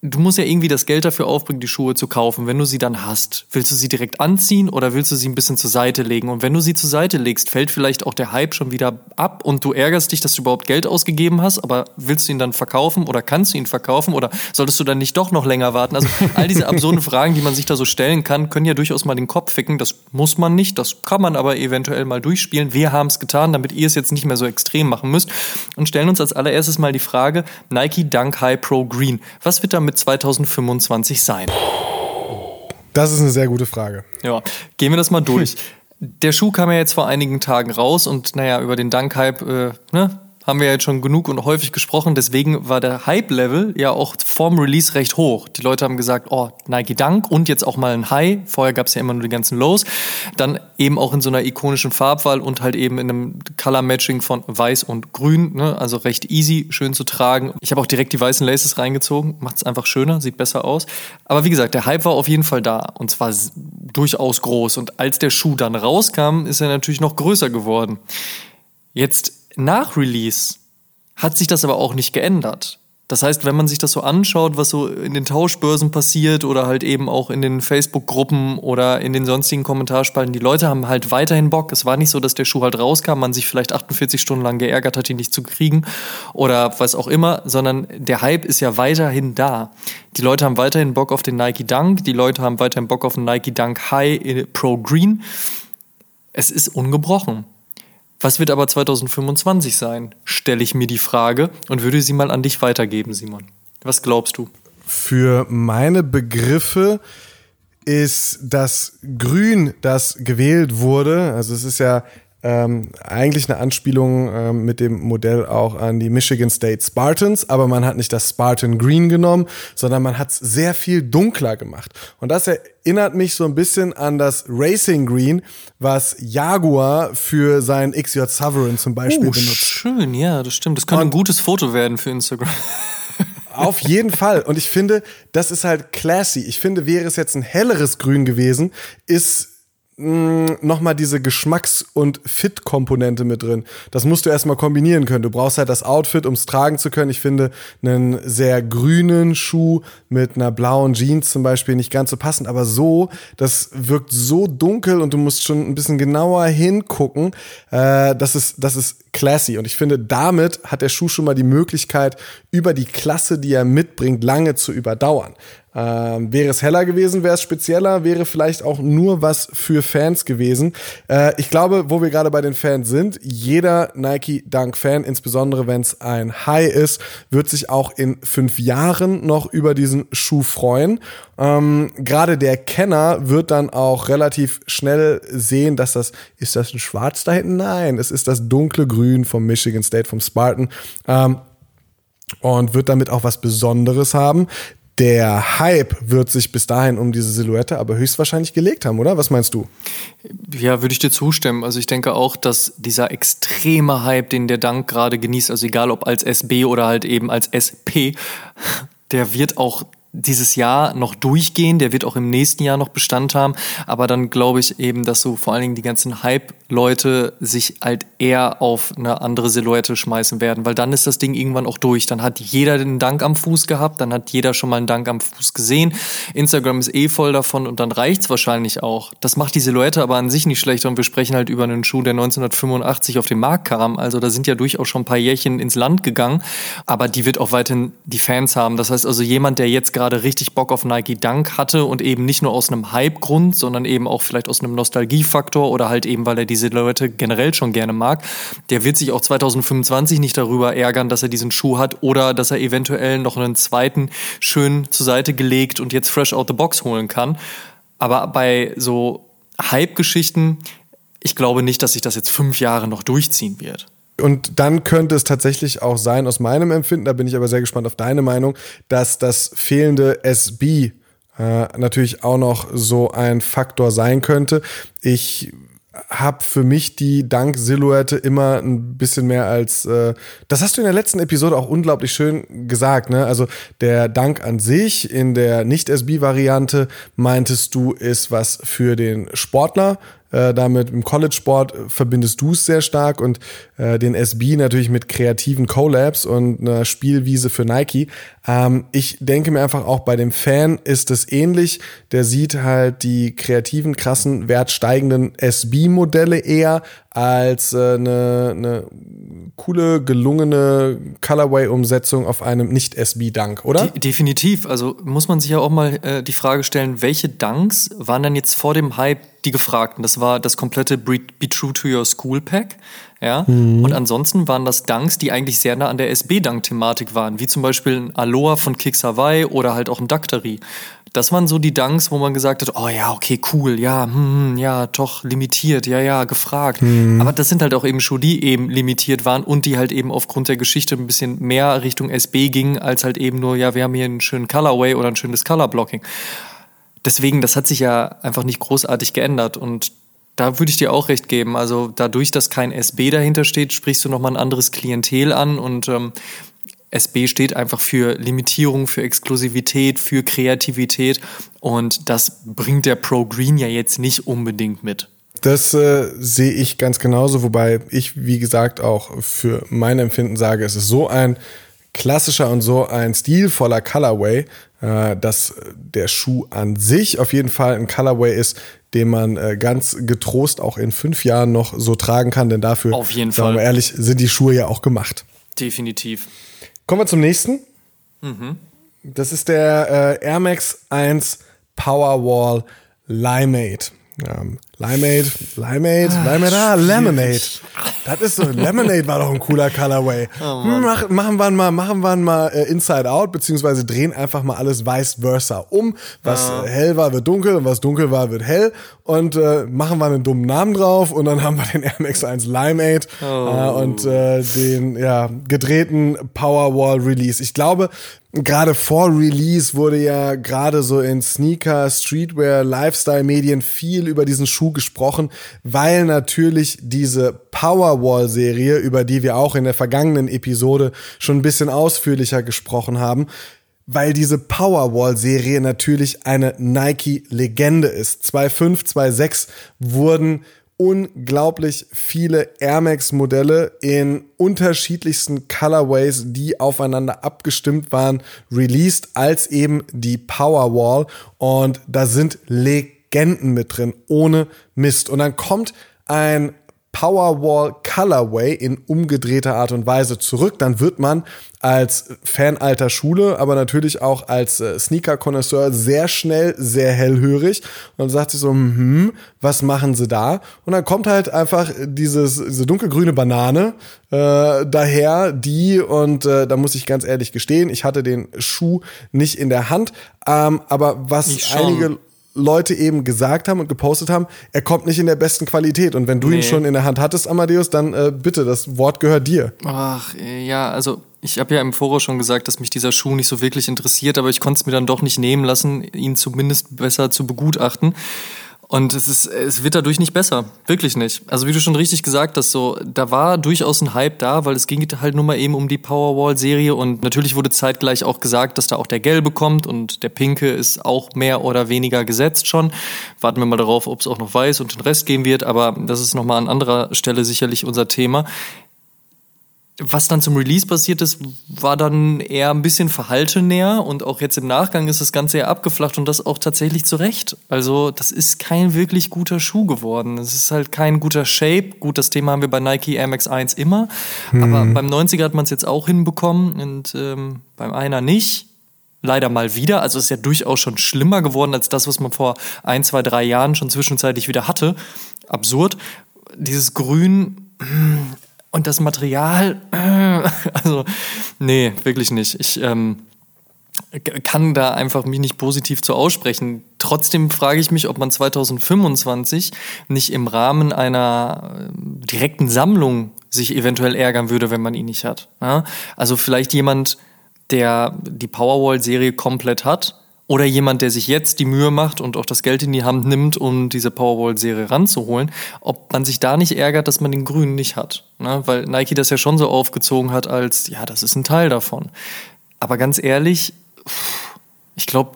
du musst ja irgendwie das Geld dafür aufbringen, die Schuhe zu kaufen. Wenn du sie dann hast, willst du sie direkt anziehen oder willst du sie ein bisschen zur Seite legen? Und wenn du sie zur Seite legst, fällt vielleicht auch der Hype schon wieder ab und du ärgerst dich, dass du überhaupt Geld ausgegeben hast, aber willst du ihn dann verkaufen oder kannst du ihn verkaufen oder solltest du dann nicht doch noch länger warten? Also all diese absurden Fragen, die man sich da so stellen kann, können ja durchaus mal den Kopf ficken. Das muss man nicht, das kann man aber eventuell mal durchspielen. Wir haben es getan, damit ihr es jetzt nicht mehr so extrem machen müsst und stellen uns als allererstes mal die Frage, Nike Dunk High Pro Green. Was wird damit damit 2025 sein? Das ist eine sehr gute Frage. Ja, gehen wir das mal durch. [laughs] Der Schuh kam ja jetzt vor einigen Tagen raus und naja, über den Dunk-Hype, äh, ne, haben wir jetzt schon genug und häufig gesprochen. Deswegen war der Hype-Level ja auch vorm Release recht hoch. Die Leute haben gesagt, oh, Nike Dank und jetzt auch mal ein High. Vorher gab es ja immer nur die ganzen Lows. Dann eben auch in so einer ikonischen Farbwahl und halt eben in einem Color-Matching von Weiß und Grün. Ne? Also recht easy, schön zu tragen. Ich habe auch direkt die weißen Laces reingezogen. Macht es einfach schöner, sieht besser aus. Aber wie gesagt, der Hype war auf jeden Fall da. Und zwar durchaus groß. Und als der Schuh dann rauskam, ist er natürlich noch größer geworden. Jetzt nach Release hat sich das aber auch nicht geändert. Das heißt, wenn man sich das so anschaut, was so in den Tauschbörsen passiert oder halt eben auch in den Facebook-Gruppen oder in den sonstigen Kommentarspalten, die Leute haben halt weiterhin Bock. Es war nicht so, dass der Schuh halt rauskam, man sich vielleicht 48 Stunden lang geärgert hat, ihn nicht zu kriegen oder was auch immer, sondern der Hype ist ja weiterhin da. Die Leute haben weiterhin Bock auf den Nike Dunk, die Leute haben weiterhin Bock auf den Nike Dunk High Pro Green. Es ist ungebrochen. Was wird aber 2025 sein? Stelle ich mir die Frage und würde sie mal an dich weitergeben, Simon. Was glaubst du? Für meine Begriffe ist das Grün, das gewählt wurde, also es ist ja ähm, eigentlich eine Anspielung ähm, mit dem Modell auch an die Michigan State Spartans, aber man hat nicht das Spartan Green genommen, sondern man hat es sehr viel dunkler gemacht. Und das erinnert mich so ein bisschen an das Racing Green, was Jaguar für seinen XJ Sovereign zum Beispiel oh, benutzt. Schön, ja, das stimmt. Das könnte Und ein gutes Foto werden für Instagram. [laughs] Auf jeden Fall. Und ich finde, das ist halt classy. Ich finde, wäre es jetzt ein helleres Grün gewesen, ist nochmal diese Geschmacks- und Fit-Komponente mit drin. Das musst du erstmal kombinieren können. Du brauchst halt das Outfit, um es tragen zu können. Ich finde einen sehr grünen Schuh mit einer blauen Jeans zum Beispiel nicht ganz so passend, aber so, das wirkt so dunkel und du musst schon ein bisschen genauer hingucken. Äh, das ist, das ist classy. Und ich finde, damit hat der Schuh schon mal die Möglichkeit, über die Klasse, die er mitbringt, lange zu überdauern. Ähm, wäre es heller gewesen, wäre es spezieller, wäre vielleicht auch nur was für Fans gewesen. Äh, ich glaube, wo wir gerade bei den Fans sind, jeder Nike Dunk Fan, insbesondere wenn es ein High ist, wird sich auch in fünf Jahren noch über diesen Schuh freuen. Ähm, gerade der Kenner wird dann auch relativ schnell sehen, dass das, ist das ein Schwarz da hinten? Nein, es ist das dunkle Grün vom Michigan State, vom Spartan. Ähm, und wird damit auch was Besonderes haben. Der Hype wird sich bis dahin um diese Silhouette aber höchstwahrscheinlich gelegt haben, oder? Was meinst du? Ja, würde ich dir zustimmen. Also ich denke auch, dass dieser extreme Hype, den der Dank gerade genießt, also egal ob als SB oder halt eben als SP, der wird auch dieses Jahr noch durchgehen, der wird auch im nächsten Jahr noch Bestand haben, aber dann glaube ich eben, dass so vor allen Dingen die ganzen Hype-Leute sich halt eher auf eine andere Silhouette schmeißen werden, weil dann ist das Ding irgendwann auch durch. Dann hat jeder den Dank am Fuß gehabt, dann hat jeder schon mal einen Dank am Fuß gesehen. Instagram ist eh voll davon und dann reicht's wahrscheinlich auch. Das macht die Silhouette aber an sich nicht schlechter und wir sprechen halt über einen Schuh, der 1985 auf den Markt kam. Also da sind ja durchaus schon ein paar Jährchen ins Land gegangen, aber die wird auch weiterhin die Fans haben. Das heißt also jemand, der jetzt gerade richtig Bock auf Nike Dunk hatte und eben nicht nur aus einem Hype-Grund, sondern eben auch vielleicht aus einem Nostalgiefaktor oder halt eben, weil er diese Leute generell schon gerne mag, der wird sich auch 2025 nicht darüber ärgern, dass er diesen Schuh hat oder dass er eventuell noch einen zweiten schön zur Seite gelegt und jetzt fresh out the box holen kann. Aber bei so Hype-Geschichten, ich glaube nicht, dass sich das jetzt fünf Jahre noch durchziehen wird. Und dann könnte es tatsächlich auch sein, aus meinem Empfinden, da bin ich aber sehr gespannt auf deine Meinung, dass das fehlende SB äh, natürlich auch noch so ein Faktor sein könnte. Ich habe für mich die Dank-Silhouette immer ein bisschen mehr als, äh, das hast du in der letzten Episode auch unglaublich schön gesagt, ne? Also der Dank an sich in der Nicht-SB-Variante meintest du ist was für den Sportler, äh, damit im College-Sport verbindest du es sehr stark und äh, den SB natürlich mit kreativen Collabs und einer Spielwiese für Nike. Ähm, ich denke mir einfach auch bei dem Fan ist es ähnlich. Der sieht halt die kreativen, krassen, wertsteigenden SB-Modelle eher als äh, eine, eine coole, gelungene Colorway-Umsetzung auf einem Nicht-SB-Dunk, oder? De definitiv. Also muss man sich ja auch mal äh, die Frage stellen, welche Dunks waren denn jetzt vor dem Hype die gefragten? Das war das komplette Be, Be True to Your School Pack. Ja? Mhm. Und ansonsten waren das Dunks, die eigentlich sehr nah an der SB-Dunk-Thematik waren, wie zum Beispiel ein Aloha von Kicks Hawaii oder halt auch ein Dactari. Das waren so die Dunks, wo man gesagt hat, oh ja, okay, cool, ja, hm, ja, doch, limitiert, ja, ja, gefragt. Mhm. Aber das sind halt auch eben Schuhe, die eben limitiert waren und die halt eben aufgrund der Geschichte ein bisschen mehr Richtung SB gingen, als halt eben nur, ja, wir haben hier einen schönen Colorway oder ein schönes Colorblocking. Deswegen, das hat sich ja einfach nicht großartig geändert und da würde ich dir auch recht geben. Also dadurch, dass kein SB dahinter steht, sprichst du nochmal ein anderes Klientel an und ähm, SB steht einfach für Limitierung, für Exklusivität, für Kreativität und das bringt der Pro Green ja jetzt nicht unbedingt mit. Das äh, sehe ich ganz genauso, wobei ich, wie gesagt, auch für mein Empfinden sage, es ist so ein klassischer und so ein stilvoller Colorway, dass der Schuh an sich auf jeden Fall ein Colorway ist, den man äh, ganz getrost auch in fünf Jahren noch so tragen kann, denn dafür, auf jeden sagen wir ehrlich, sind die Schuhe ja auch gemacht. Definitiv. Kommen wir zum nächsten. Mhm. Das ist der äh, Air Max 1 Powerwall Limeade. Ähm, Limeade, Limeade, ah, Limeade, ah, Lemonade. Das ist so, [laughs] Lemonade war doch ein cooler Colorway. Oh, Mach, machen wir mal, machen wir mal äh, Inside Out, beziehungsweise drehen einfach mal alles vice versa um. Was oh. hell war, wird dunkel und was dunkel war, wird hell. Und äh, machen wir einen dummen Namen drauf und dann haben wir den Air Max 1 Limeade oh. äh, und äh, den ja, gedrehten Powerwall Release. Ich glaube, gerade vor Release wurde ja gerade so in Sneaker, Streetwear, Lifestyle-Medien viel über diesen Schuh gesprochen, weil natürlich diese Powerwall-Serie, über die wir auch in der vergangenen Episode schon ein bisschen ausführlicher gesprochen haben, weil diese Powerwall-Serie natürlich eine Nike-Legende ist. 2.5, 2.6 wurden unglaublich viele Air Max Modelle in unterschiedlichsten Colorways, die aufeinander abgestimmt waren, released als eben die Powerwall und da sind Legenden mit drin, ohne Mist. Und dann kommt ein Powerwall Colorway in umgedrehter Art und Weise zurück, dann wird man als Fan alter Schule, aber natürlich auch als äh, Sneaker-Konnoisseur sehr schnell, sehr hellhörig und sagt sich so, hm, was machen sie da? Und dann kommt halt einfach dieses, diese dunkelgrüne Banane äh, daher, die, und äh, da muss ich ganz ehrlich gestehen, ich hatte den Schuh nicht in der Hand, ähm, aber was einige Leute eben gesagt haben und gepostet haben, er kommt nicht in der besten Qualität. Und wenn du nee. ihn schon in der Hand hattest, Amadeus, dann äh, bitte, das Wort gehört dir. Ach, ja, also ich habe ja im Voraus schon gesagt, dass mich dieser Schuh nicht so wirklich interessiert, aber ich konnte es mir dann doch nicht nehmen lassen, ihn zumindest besser zu begutachten. Und es ist, es wird dadurch nicht besser. Wirklich nicht. Also wie du schon richtig gesagt hast, so, da war durchaus ein Hype da, weil es ging halt nur mal eben um die Powerwall-Serie und natürlich wurde zeitgleich auch gesagt, dass da auch der Gelbe kommt und der Pinke ist auch mehr oder weniger gesetzt schon. Warten wir mal darauf, ob es auch noch weiß und den Rest gehen wird, aber das ist nochmal an anderer Stelle sicherlich unser Thema was dann zum Release passiert ist, war dann eher ein bisschen verhaltener und auch jetzt im Nachgang ist das Ganze eher abgeflacht und das auch tatsächlich zurecht. Also das ist kein wirklich guter Schuh geworden. Es ist halt kein guter Shape. Gut, das Thema haben wir bei Nike Air Max 1 immer, mhm. aber beim 90er hat man es jetzt auch hinbekommen und ähm, beim einer nicht. Leider mal wieder. Also es ist ja durchaus schon schlimmer geworden als das, was man vor ein, zwei, drei Jahren schon zwischenzeitlich wieder hatte. Absurd. Dieses Grün und das Material, [clears throat] also nee, wirklich nicht. Ich ähm, kann da einfach mich nicht positiv zu aussprechen. Trotzdem frage ich mich, ob man 2025 nicht im Rahmen einer äh, direkten Sammlung sich eventuell ärgern würde, wenn man ihn nicht hat. Ja? Also vielleicht jemand, der die Powerwall-Serie komplett hat Oder jemand, der sich jetzt die Mühe macht und auch das Geld in die Hand nimmt, um diese Powerwall-Serie ranzuholen, ob man sich da nicht ärgert, dass man den Grünen nicht hat. Ne? Weil Nike das ja schon so aufgezogen hat als, ja, das ist ein Teil davon. Aber ganz ehrlich, ich glaube,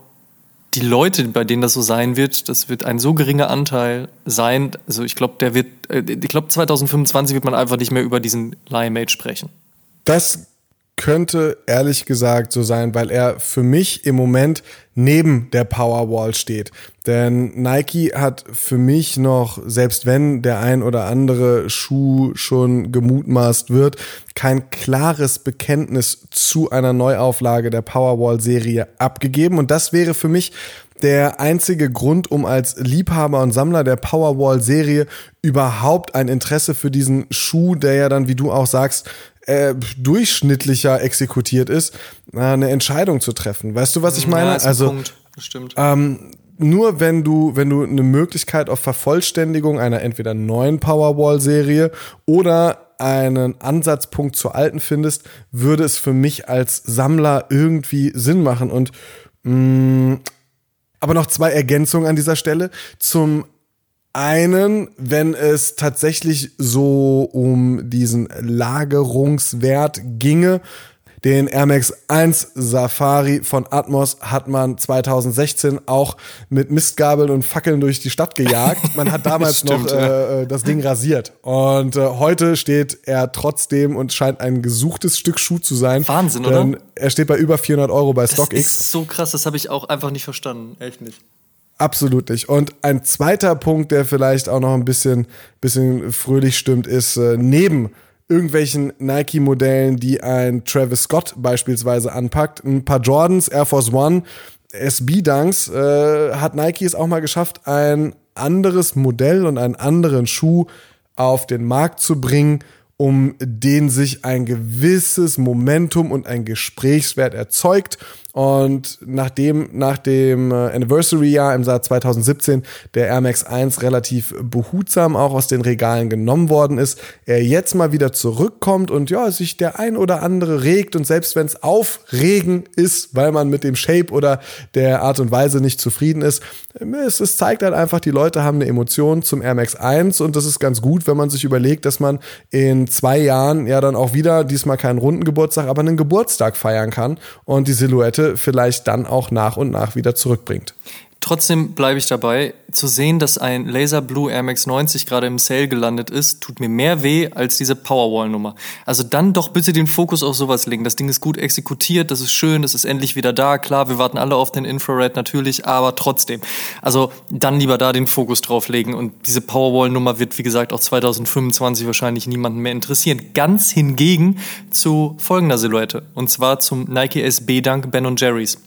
die Leute, bei denen das so sein wird, das wird ein so geringer Anteil sein. Also ich glaube, der wird, äh, ich glaube 2025 wird man einfach nicht mehr über diesen Lion-Mate sprechen. Das könnte ehrlich gesagt so sein, weil er für mich im Moment neben der Powerwall steht. Denn Nike hat für mich noch, selbst wenn der ein oder andere Schuh schon gemutmaßt wird, kein klares Bekenntnis zu einer Neuauflage der Powerwall-Serie abgegeben. Und das wäre für mich der einzige Grund, um als Liebhaber und Sammler der Powerwall-Serie überhaupt ein Interesse für diesen Schuh, der ja dann, wie du auch sagst, äh, durchschnittlicher exekutiert ist, äh, eine Entscheidung zu treffen. Weißt du, was ich meine? Ja, also Punkt. Stimmt. ähm, nur wenn du, wenn du eine Möglichkeit auf Vervollständigung einer entweder neuen Powerwall-Serie oder einen Ansatzpunkt zur alten findest, würde es für mich als Sammler irgendwie Sinn machen. Und mh, aber noch zwei Ergänzungen an dieser Stelle. Zum einen, wenn es tatsächlich so um diesen Lagerungswert ginge, den Air Max 1 Safari von Atmos hat man 2016 auch mit Mistgabeln und Fackeln durch die Stadt gejagt. Man hat [laughs] damals Stimmt, noch ja. äh, das Ding rasiert. Und äh, heute steht er trotzdem und scheint ein gesuchtes Stück Schuh zu sein. Wahnsinn, denn oder? Er steht bei über 400 Euro bei Das StockX. ist so krass, das habe ich auch einfach nicht verstanden. Echt nicht. Absolut nicht. Und ein zweiter Punkt, der vielleicht auch noch ein bisschen, bisschen fröhlich stimmt, ist äh, neben irgendwelchen Nike-Modellen, die ein Travis Scott beispielsweise anpackt, ein paar Jordans, Air Force One, SB-Dunks, äh, hat Nike es auch mal geschafft, ein anderes Modell und einen anderen Schuh auf den Markt zu bringen, um den sich ein gewisses Momentum und ein Gesprächswert erzeugt. Und nachdem nach dem äh, Anniversary-Jahr im Jahr 2017 der Air Max 1 relativ behutsam auch aus den Regalen genommen worden ist, er jetzt mal wieder zurückkommt und ja, sich der ein oder andere regt. Und selbst wenn es aufregen ist, weil man mit dem Shape oder der Art und Weise nicht zufrieden ist, es, es zeigt halt einfach, die Leute haben eine Emotion zum Air Max 1 und das ist ganz gut, wenn man sich überlegt, dass man in zwei Jahren ja dann auch wieder, diesmal keinen runden Geburtstag, aber einen Geburtstag feiern kann und die Silhouette vielleicht dann auch nach und nach wieder zurückbringt. Trotzdem bleibe ich dabei, zu sehen, dass ein Laser Blue Air Max 90 gerade im Sale gelandet ist, tut mir mehr weh als diese Powerwall-Nummer. Also dann doch bitte den Fokus auf sowas legen. Das Ding ist gut exekutiert, das ist schön, das ist endlich wieder da. Klar, wir warten alle auf den Infrared natürlich, aber trotzdem. Also dann lieber da den Fokus drauf legen. Und diese Powerwall-Nummer wird, wie gesagt, auch 2025 wahrscheinlich niemanden mehr interessieren. Ganz hingegen zu folgender Silhouette. Und zwar zum Nike SB Dunk Ben Jerry's.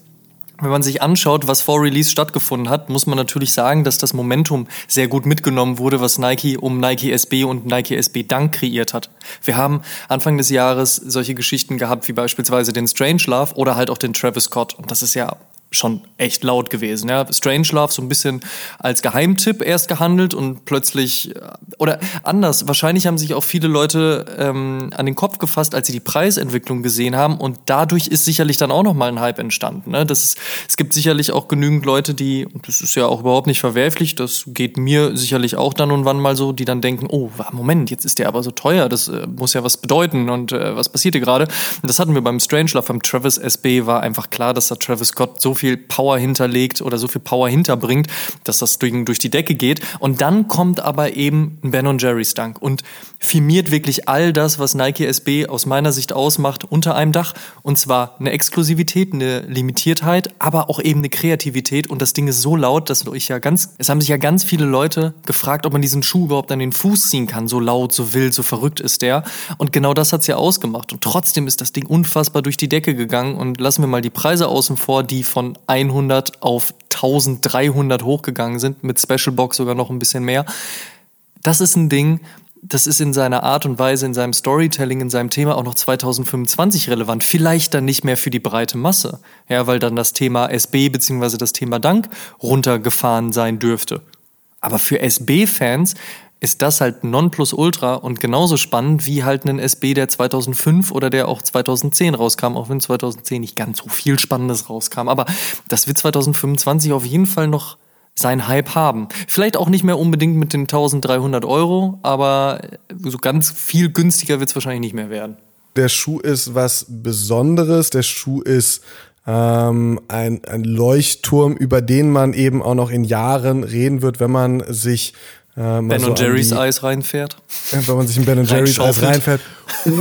Wenn man sich anschaut, was vor Release stattgefunden hat, muss man natürlich sagen, dass das Momentum sehr gut mitgenommen wurde, was Nike um Nike SB und Nike SB Dunk kreiert hat. Wir haben Anfang des Jahres solche Geschichten gehabt, wie beispielsweise den Strangelove oder halt auch den Travis Scott. Und das ist ja schon echt laut gewesen. Ja. Strangelove so ein bisschen als Geheimtipp erst gehandelt und plötzlich, äh, oder anders, wahrscheinlich haben sich auch viele Leute ähm, an den Kopf gefasst, als sie die Preisentwicklung gesehen haben und dadurch ist sicherlich dann auch nochmal ein Hype entstanden. Ne. Das ist, es gibt sicherlich auch genügend Leute, die, und das ist ja auch überhaupt nicht verwerflich, das geht mir sicherlich auch dann und wann mal so, die dann denken, oh, Moment, jetzt ist der aber so teuer, das äh, muss ja was bedeuten und äh, was passiert hier gerade? Das hatten wir beim Strangelove, beim Travis SB war einfach klar, dass da Travis Scott so viel Power hinterlegt oder so viel Power hinterbringt, dass das durch, durch die Decke geht. Und dann kommt aber eben ein Ben Jerry's Dunk und firmiert wirklich all das, was Nike SB aus meiner Sicht ausmacht, unter einem Dach. Und zwar eine Exklusivität, eine Limitiertheit, aber auch eben eine Kreativität. Und das Ding ist so laut, dass ich ja ganz, es haben sich ja ganz viele Leute gefragt, ob man diesen Schuh überhaupt an den Fuß ziehen kann. So laut, so wild, so verrückt ist der. Und genau das hat's ja ausgemacht. Und trotzdem ist das Ding unfassbar durch die Decke gegangen. Und lassen wir mal die Preise außen vor, die von 100 auf 1300 hochgegangen sind, mit Special Box sogar noch ein bisschen mehr. Das ist ein Ding, das ist in seiner Art und Weise, in seinem Storytelling, in seinem Thema auch noch 2025 relevant. Vielleicht dann nicht mehr für die breite Masse, ja, weil dann das Thema SB bzw. das Thema Dank runtergefahren sein dürfte. Aber für SB-Fans ist das halt Nonplusultra und genauso spannend wie halt ein SB, der 2005 oder der auch 2010 rauskam, auch wenn 2010 nicht ganz so viel Spannendes rauskam. Aber das wird 2025 auf jeden Fall noch sein Hype haben. Vielleicht auch nicht mehr unbedingt mit den 1300 Euro, aber so ganz viel günstiger wird es wahrscheinlich nicht mehr werden. Der Schuh ist was Besonderes. Der Schuh ist ähm, ein, ein Leuchtturm, über den man eben auch noch in Jahren reden wird, wenn man sich äh, ben so Jerry's die, Eis reinfährt. Wenn man sich in Ben Jerry's Eis reinfährt.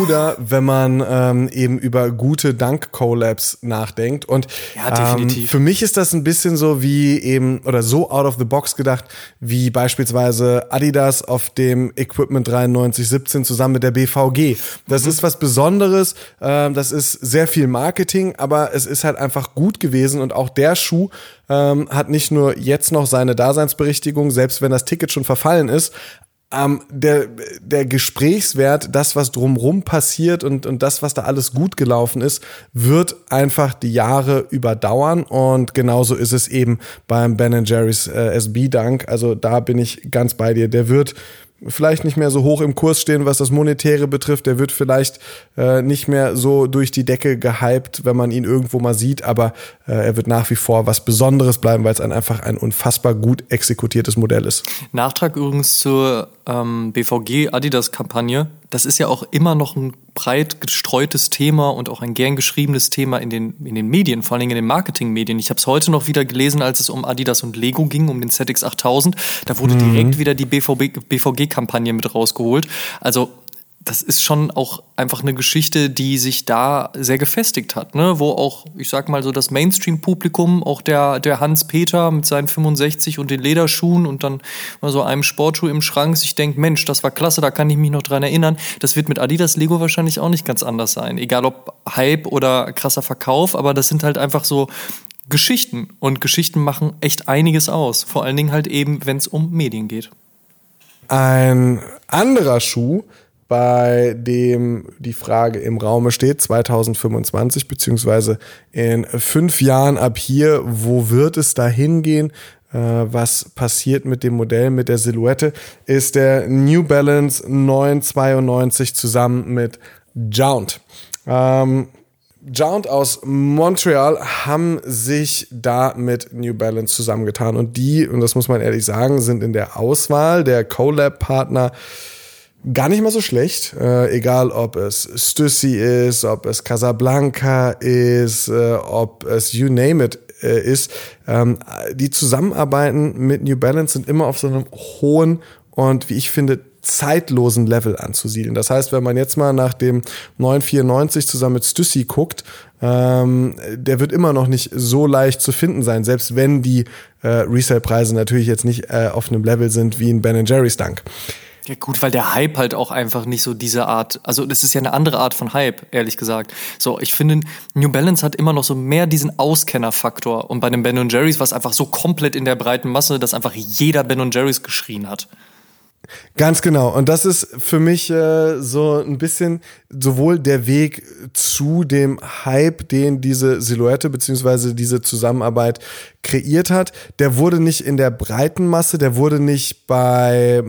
Oder wenn man ähm, eben über gute Dunk-Collabs nachdenkt. Und ja, ähm, für mich ist das ein bisschen so wie eben, oder so out of the box gedacht, wie beispielsweise Adidas auf dem Equipment 9317 zusammen mit der BVG. Das mhm. ist was Besonderes, äh, das ist sehr viel Marketing, aber es ist halt einfach gut gewesen und auch der Schuh ähm, hat nicht nur jetzt noch seine Daseinsberichtigung, selbst wenn das Ticket schon verfallen ist, ähm, der, der Gesprächswert, das, was drumrum passiert und, und das, was da alles gut gelaufen ist, wird einfach die Jahre überdauern. Und genauso ist es eben beim Ben Jerry's äh, SB Dank. Also da bin ich ganz bei dir. Der wird vielleicht nicht mehr so hoch im Kurs stehen, was das Monetäre betrifft. Der wird vielleicht äh, nicht mehr so durch die Decke gehypt, wenn man ihn irgendwo mal sieht, aber äh, er wird nach wie vor was Besonderes bleiben, weil es ein, einfach ein unfassbar gut exekutiertes Modell ist. Nachtrag übrigens zur ähm, BVG-Adidas-Kampagne. Das ist ja auch immer noch ein breit gestreutes Thema und auch ein gern geschriebenes Thema in den, in den Medien, vor allen Dingen in den Marketingmedien. Ich habe es heute noch wieder gelesen, als es um Adidas und Lego ging, um den ZX 8000. Da wurde mhm. direkt wieder die BVG-Kampagne mit rausgeholt. Also das ist schon auch einfach eine Geschichte, die sich da sehr gefestigt hat, ne? wo auch, ich sag mal so, das Mainstream-Publikum, auch der, der Hans-Peter mit seinen 65 und den Lederschuhen und dann mal so einem Sportschuh im Schrank sich denkt, Mensch, das war klasse, da kann ich mich noch dran erinnern. Das wird mit Adidas Lego wahrscheinlich auch nicht ganz anders sein. Egal ob Hype oder krasser Verkauf, aber das sind halt einfach so Geschichten und Geschichten machen echt einiges aus. Vor allen Dingen halt eben, wenn es um Medien geht. Ein anderer Schuh, bei dem die Frage im Raume steht, 2025, beziehungsweise in fünf Jahren ab hier, wo wird es da hingehen? Äh, was passiert mit dem Modell, mit der Silhouette, ist der New Balance 992 zusammen mit Jount. Ähm, Jount aus Montreal haben sich da mit New Balance zusammengetan und die, und das muss man ehrlich sagen, sind in der Auswahl der Collab-Partner gar nicht mal so schlecht. Äh, egal, ob es Stussy ist, ob es Casablanca ist, äh, ob es You Name It äh, ist. Ähm, die Zusammenarbeiten mit New Balance sind immer auf so einem hohen und, wie ich finde, zeitlosen Level anzusiedeln. Das heißt, wenn man jetzt mal nach dem 994 zusammen mit Stussy guckt, ähm, der wird immer noch nicht so leicht zu finden sein, selbst wenn die äh, Resale-Preise natürlich jetzt nicht äh, auf einem Level sind wie ein Ben Jerry's Dunk. Ja gut, weil der Hype halt auch einfach nicht so diese Art, also das ist ja eine andere Art von Hype, ehrlich gesagt. So, ich finde, New Balance hat immer noch so mehr diesen Auskennerfaktor und bei den Ben Jerry's war es einfach so komplett in der breiten Masse, dass einfach jeder Ben Jerry's geschrien hat. Ganz genau. Und das ist für mich äh, so ein bisschen sowohl der Weg zu dem Hype, den diese Silhouette beziehungsweise diese Zusammenarbeit kreiert hat. Der wurde nicht in der breiten Masse, der wurde nicht bei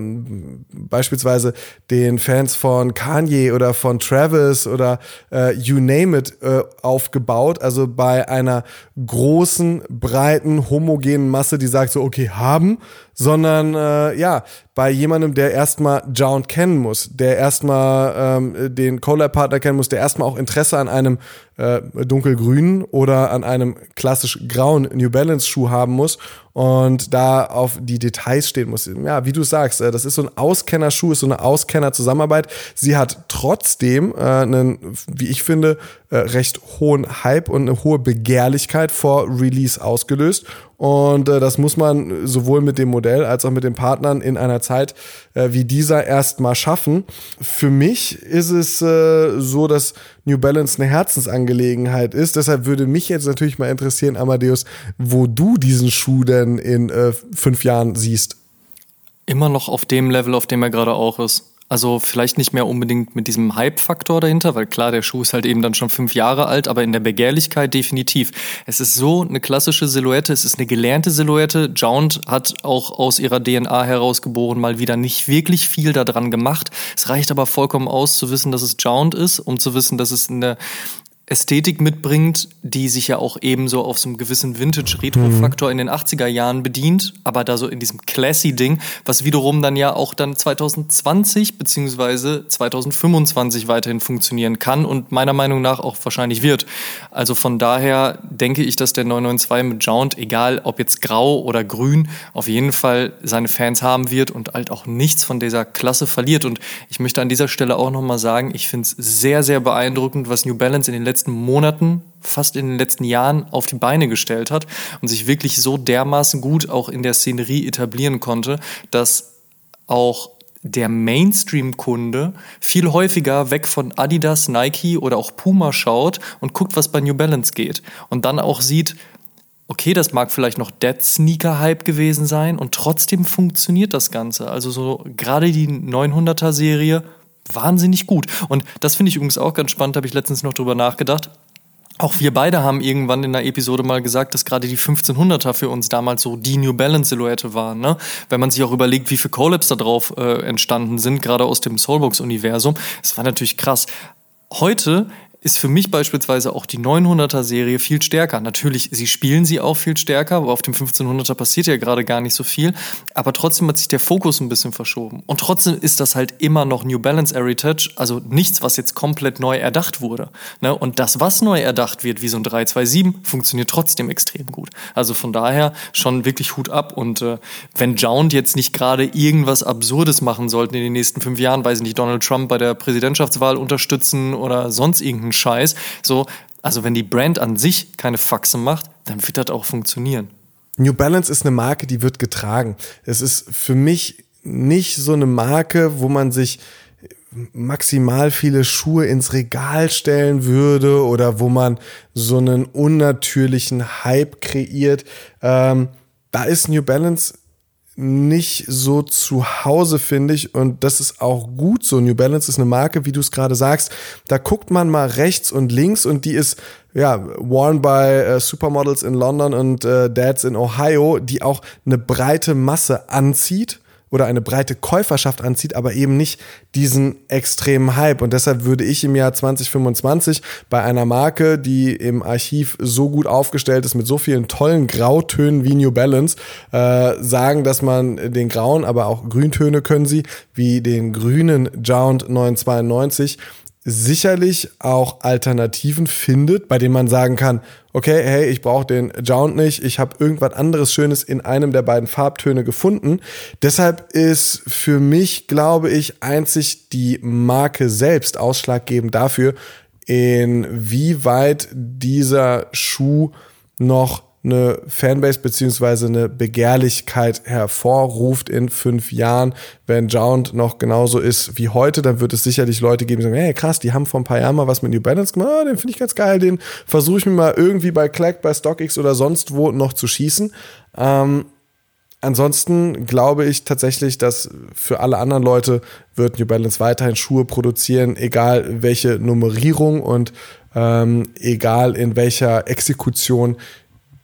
beispielsweise den Fans von Kanye oder von Travis oder äh, you name it äh, aufgebaut. Also bei einer großen, breiten, homogenen Masse, die sagt so, okay, haben, sondern äh, ja, bei jemandem, der erstmal Jound kennen muss, der erstmal ähm, den Collab-Partner kennen muss, der erstmal auch Interesse an einem äh, dunkelgrünen oder an einem klassisch grauen New Balance Schuh haben muss und da auf die Details stehen muss. Ja, wie du sagst, äh, das ist so ein Auskennerschuh, ist so eine Auskenner-Zusammenarbeit. Sie hat trotzdem äh, einen, wie ich finde, äh, recht hohen Hype und eine hohe Begehrlichkeit vor Release ausgelöst. Und äh, das muss man sowohl mit dem Modell als auch mit den Partnern in einer Zeit äh, wie dieser erstmal schaffen. Für mich ist es äh, so, dass New Balance eine Herzensangelegenheit ist. Deshalb würde mich jetzt natürlich mal interessieren, Amadeus, wo du diesen Schuh denn in äh, fünf Jahren siehst. Immer noch auf dem Level, auf dem er gerade auch ist. Also vielleicht nicht mehr unbedingt mit diesem Hype-Faktor dahinter, weil klar, der Schuh ist halt eben dann schon fünf Jahre alt, aber in der Begehrlichkeit definitiv. Es ist so eine klassische Silhouette, es ist eine gelernte Silhouette. Jount hat auch aus ihrer DNA herausgeboren mal wieder nicht wirklich viel daran gemacht. Es reicht aber vollkommen aus zu wissen, dass es Jount ist, um zu wissen, dass es eine Ästhetik mitbringt, die sich ja auch ebenso auf so einem gewissen Vintage-Retro-Faktor mhm. in den 80er Jahren bedient, aber da so in diesem Classy-Ding, was wiederum dann ja auch dann 2020 beziehungsweise 2025 weiterhin funktionieren kann und meiner Meinung nach auch wahrscheinlich wird. Also von daher denke ich, dass der 992 mit Jaunt, egal ob jetzt grau oder grün, auf jeden Fall seine Fans haben wird und halt auch nichts von dieser Klasse verliert. Und ich möchte an dieser Stelle auch nochmal sagen, ich finde es sehr, sehr beeindruckend, was New Balance in den letzten letzten Monaten, fast in den letzten Jahren auf die Beine gestellt hat und sich wirklich so dermaßen gut auch in der Szenerie etablieren konnte, dass auch der Mainstream-Kunde viel häufiger weg von Adidas, Nike oder auch Puma schaut und guckt, was bei New Balance geht. Und dann auch sieht, okay, das mag vielleicht noch Dead Sneaker-Hype gewesen sein und trotzdem funktioniert das Ganze. Also so gerade die 900er-Serie wahnsinnig gut. Und das finde ich übrigens auch ganz spannend, habe ich letztens noch drüber nachgedacht. Auch wir beide haben irgendwann in einer Episode mal gesagt, dass gerade die 1500er für uns damals so die New Balance Silhouette waren. Ne? Wenn man sich auch überlegt, wie viele Collabs da drauf äh, entstanden sind, gerade aus dem Soulbox-Universum, es war natürlich krass. Heute ist für mich beispielsweise auch die 900er Serie viel stärker. Natürlich, sie spielen sie auch viel stärker, aber auf dem 1500er passiert ja gerade gar nicht so viel. Aber trotzdem hat sich der Fokus ein bisschen verschoben. Und trotzdem ist das halt immer noch New Balance Heritage, also nichts, was jetzt komplett neu erdacht wurde. Ne? Und das, was neu erdacht wird, wie so ein 327, funktioniert trotzdem extrem gut. Also von daher schon wirklich Hut ab. Und äh, wenn Jound jetzt nicht gerade irgendwas Absurdes machen sollten in den nächsten fünf Jahren, weiß ich nicht, Donald Trump bei der Präsidentschaftswahl unterstützen oder sonst irgendeinen Scheiß. So, also wenn die Brand an sich keine Faxe macht, dann wird das auch funktionieren. New Balance ist eine Marke, die wird getragen. Es ist für mich nicht so eine Marke, wo man sich maximal viele Schuhe ins Regal stellen würde oder wo man so einen unnatürlichen Hype kreiert. Ähm, da ist New Balance nicht so zu Hause, finde ich. Und das ist auch gut so. New Balance ist eine Marke, wie du es gerade sagst. Da guckt man mal rechts und links und die ist ja worn by äh, Supermodels in London und äh, Dads in Ohio, die auch eine breite Masse anzieht oder eine breite Käuferschaft anzieht, aber eben nicht diesen extremen Hype. Und deshalb würde ich im Jahr 2025 bei einer Marke, die im Archiv so gut aufgestellt ist, mit so vielen tollen Grautönen wie New Balance, äh, sagen, dass man den grauen, aber auch Grüntöne können sie, wie den grünen Jound 992, sicherlich auch Alternativen findet, bei denen man sagen kann, okay, hey, ich brauche den Jount nicht, ich habe irgendwas anderes Schönes in einem der beiden Farbtöne gefunden. Deshalb ist für mich, glaube ich, einzig die Marke selbst ausschlaggebend dafür, inwieweit dieser Schuh noch eine Fanbase beziehungsweise eine Begehrlichkeit hervorruft in fünf Jahren. Wenn Jound noch genauso ist wie heute, dann wird es sicherlich Leute geben, die sagen, hey krass, die haben vor ein paar Jahren mal was mit New Balance gemacht, oh, den finde ich ganz geil, den versuche ich mir mal irgendwie bei Clack, bei StockX oder sonst wo noch zu schießen. Ähm, Ansonsten glaube ich tatsächlich, dass für alle anderen Leute wird New Balance weiterhin Schuhe produzieren, egal welche Nummerierung und ähm, egal in welcher Exekution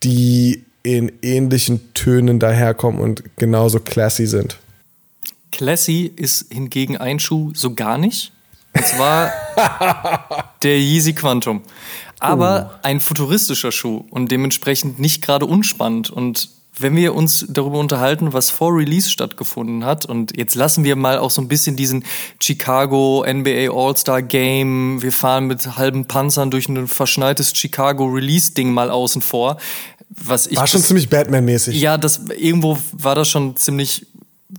die in ähnlichen Tönen daherkommen und genauso classy sind. Classy ist hingegen ein Schuh so gar nicht. Und zwar [laughs] der Yeezy Quantum. Aber uh. ein futuristischer Schuh und dementsprechend nicht gerade unspannend. Und wenn wir uns darüber unterhalten, was vor Release stattgefunden hat, und jetzt lassen wir mal auch so ein bisschen diesen Chicago NBA All-Star Game, wir fahren mit halben Panzern durch ein verschneites Chicago Release-Ding mal außen vor. Was ich War schon ziemlich Batman-mäßig. Ja, das irgendwo war das schon ziemlich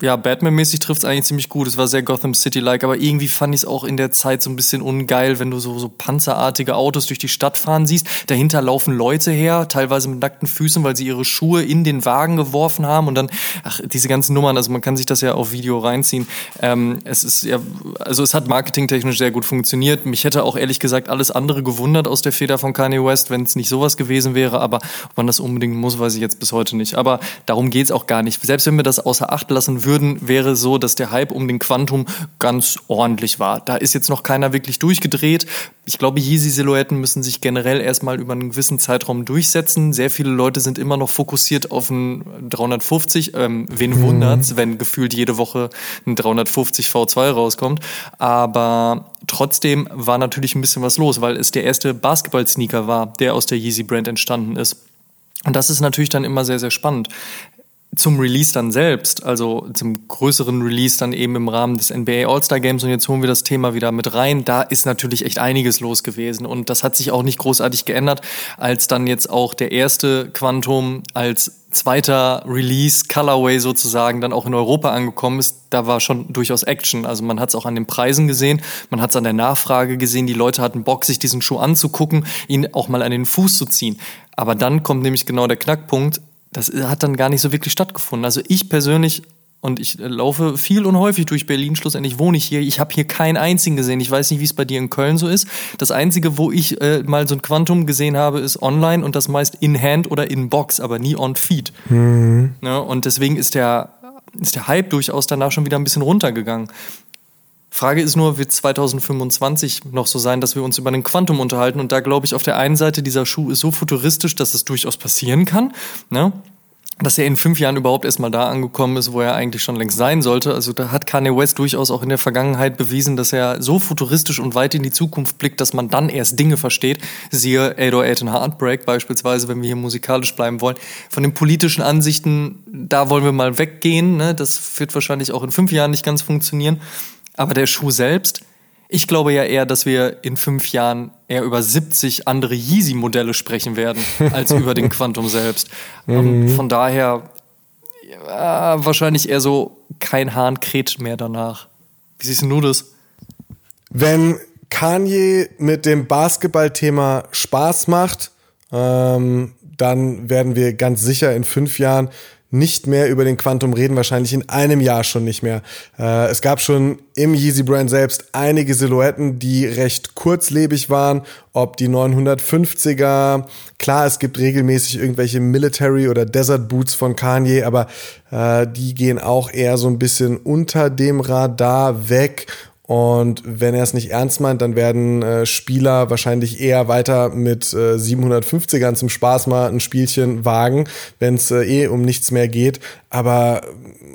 ja, Batman-mäßig trifft es eigentlich ziemlich gut. Es war sehr Gotham City-like, aber irgendwie fand ich es auch in der Zeit so ein bisschen ungeil, wenn du so, so panzerartige Autos durch die Stadt fahren siehst. Dahinter laufen Leute her, teilweise mit nackten Füßen, weil sie ihre Schuhe in den Wagen geworfen haben und dann, ach, diese ganzen Nummern, also man kann sich das ja auf Video reinziehen. Ähm, es ist ja, also es hat marketingtechnisch sehr gut funktioniert. Mich hätte auch ehrlich gesagt alles andere gewundert aus der Feder von Kanye West, wenn es nicht sowas gewesen wäre, aber ob man das unbedingt muss, weiß ich jetzt bis heute nicht. Aber darum geht's auch gar nicht. Selbst wenn wir das außer Acht lassen würden, wäre so, dass der Hype um den Quantum ganz ordentlich war. Da ist jetzt noch keiner wirklich durchgedreht. Ich glaube, Yeezy-Silhouetten müssen sich generell erstmal über einen gewissen Zeitraum durchsetzen. Sehr viele Leute sind immer noch fokussiert auf ein 350. Ähm, wen mhm. wundert's, wenn gefühlt jede Woche ein 350 V2 rauskommt. Aber trotzdem war natürlich ein bisschen was los, weil es der erste Basketball-Sneaker war, der aus der Yeezy-Brand entstanden ist. Und das ist natürlich dann immer sehr, sehr spannend zum Release dann selbst, also zum größeren Release dann eben im Rahmen des NBA All-Star Games und jetzt holen wir das Thema wieder mit rein, da ist natürlich echt einiges los gewesen und das hat sich auch nicht großartig geändert, als dann jetzt auch der erste Quantum als zweiter Release Colorway sozusagen dann auch in Europa angekommen ist, da war schon durchaus Action. Also man hat es auch an den Preisen gesehen, man hat es an der Nachfrage gesehen, die Leute hatten Bock, sich diesen Schuh anzugucken, ihn auch mal an den Fuß zu ziehen. Aber dann kommt nämlich genau der Knackpunkt, das hat dann gar nicht so wirklich stattgefunden. Also ich persönlich und ich laufe viel und häufig durch Berlin, schlussendlich wohne ich hier. Ich habe hier keinen einzigen gesehen. Ich weiß nicht, wie es bei dir in Köln so ist. Das Einzige, wo ich äh, mal so ein Quantum gesehen habe, ist online und das meist in Hand oder in Box, aber nie on Feed. Mhm. Ja, und deswegen ist der, ist der Hype durchaus danach schon wieder ein bisschen runtergegangen. Frage ist nur, wird 2025 noch so sein, dass wir uns über den Quantum unterhalten? Und da glaube ich auf der einen Seite, dieser Schuh ist so futuristisch, dass es durchaus passieren kann. Ne? dass er in fünf Jahren überhaupt erstmal da angekommen ist, wo er eigentlich schon längst sein sollte. Also da hat Kanye West durchaus auch in der Vergangenheit bewiesen, dass er so futuristisch und weit in die Zukunft blickt, dass man dann erst Dinge versteht. Siehe 808 and Heartbreak beispielsweise, wenn wir hier musikalisch bleiben wollen. Von den politischen Ansichten, da wollen wir mal weggehen. Ne? Das wird wahrscheinlich auch in fünf Jahren nicht ganz funktionieren. Aber der Schuh selbst, ich glaube ja eher, dass wir in fünf Jahren eher über 70 andere Yeezy-Modelle sprechen werden, [laughs] als über den Quantum selbst. Mhm. Von daher ja, wahrscheinlich eher so kein Hahn kräht mehr danach. Wie siehst du das? Wenn Kanye mit dem Basketballthema Spaß macht, ähm, dann werden wir ganz sicher in fünf Jahren nicht mehr über den Quantum reden, wahrscheinlich in einem Jahr schon nicht mehr. Äh, es gab schon im Yeezy Brand selbst einige Silhouetten, die recht kurzlebig waren, ob die 950er. Klar, es gibt regelmäßig irgendwelche Military oder Desert Boots von Kanye, aber äh, die gehen auch eher so ein bisschen unter dem Radar weg und wenn er es nicht ernst meint, dann werden äh, Spieler wahrscheinlich eher weiter mit äh, 750ern zum Spaß mal ein Spielchen wagen, wenn es äh, eh um nichts mehr geht. Aber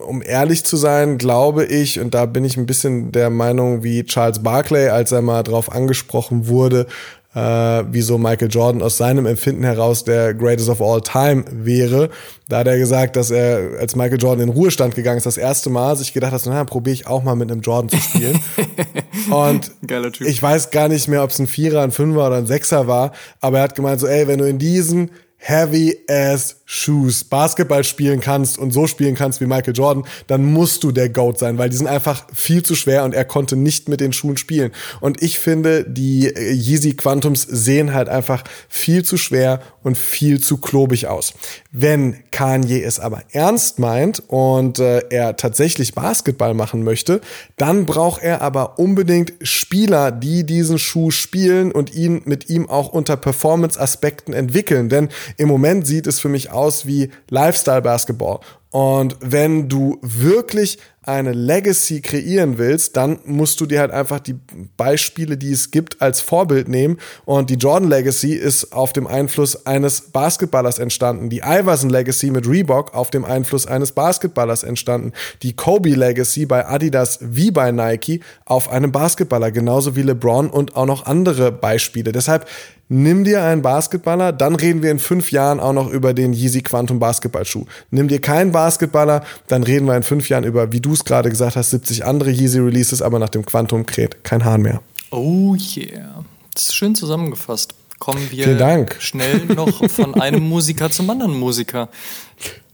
um ehrlich zu sein, glaube ich, und da bin ich ein bisschen der Meinung wie Charles Barclay, als er mal drauf angesprochen wurde, äh, wieso Michael Jordan aus seinem Empfinden heraus der Greatest of All Time wäre. Da hat er gesagt, dass er, als Michael Jordan in Ruhestand gegangen ist, das erste Mal sich gedacht hat, so, na, probiere ich auch mal mit einem Jordan zu spielen. [laughs] Und ich weiß gar nicht mehr, ob es ein Vierer, ein Fünfer oder ein Sechser war, aber er hat gemeint so, ey, wenn du in diesen heavy ass Shoes Basketball spielen kannst und so spielen kannst wie Michael Jordan, dann musst du der Goat sein, weil die sind einfach viel zu schwer und er konnte nicht mit den Schuhen spielen. Und ich finde, die äh, Yeezy Quantums sehen halt einfach viel zu schwer und viel zu klobig aus. Wenn Kanye es aber ernst meint und äh, er tatsächlich Basketball machen möchte, dann braucht er aber unbedingt Spieler, die diesen Schuh spielen und ihn mit ihm auch unter Performance-Aspekten entwickeln. Denn im Moment sieht es für mich wie Lifestyle Basketball. Und wenn du wirklich eine Legacy kreieren willst, dann musst du dir halt einfach die Beispiele, die es gibt, als Vorbild nehmen. Und die Jordan Legacy ist auf dem Einfluss eines Basketballers entstanden. Die Iverson Legacy mit Reebok auf dem Einfluss eines Basketballers entstanden. Die Kobe Legacy bei Adidas wie bei Nike auf einem Basketballer. Genauso wie LeBron und auch noch andere Beispiele. Deshalb Nimm dir einen Basketballer, dann reden wir in fünf Jahren auch noch über den Yeezy Quantum Basketballschuh. Nimm dir keinen Basketballer, dann reden wir in fünf Jahren über, wie du es gerade gesagt hast, 70 andere Yeezy Releases, aber nach dem Quantum kräht kein Hahn mehr. Oh yeah. Das ist schön zusammengefasst. Kommen wir schnell noch von einem [laughs] Musiker zum anderen Musiker.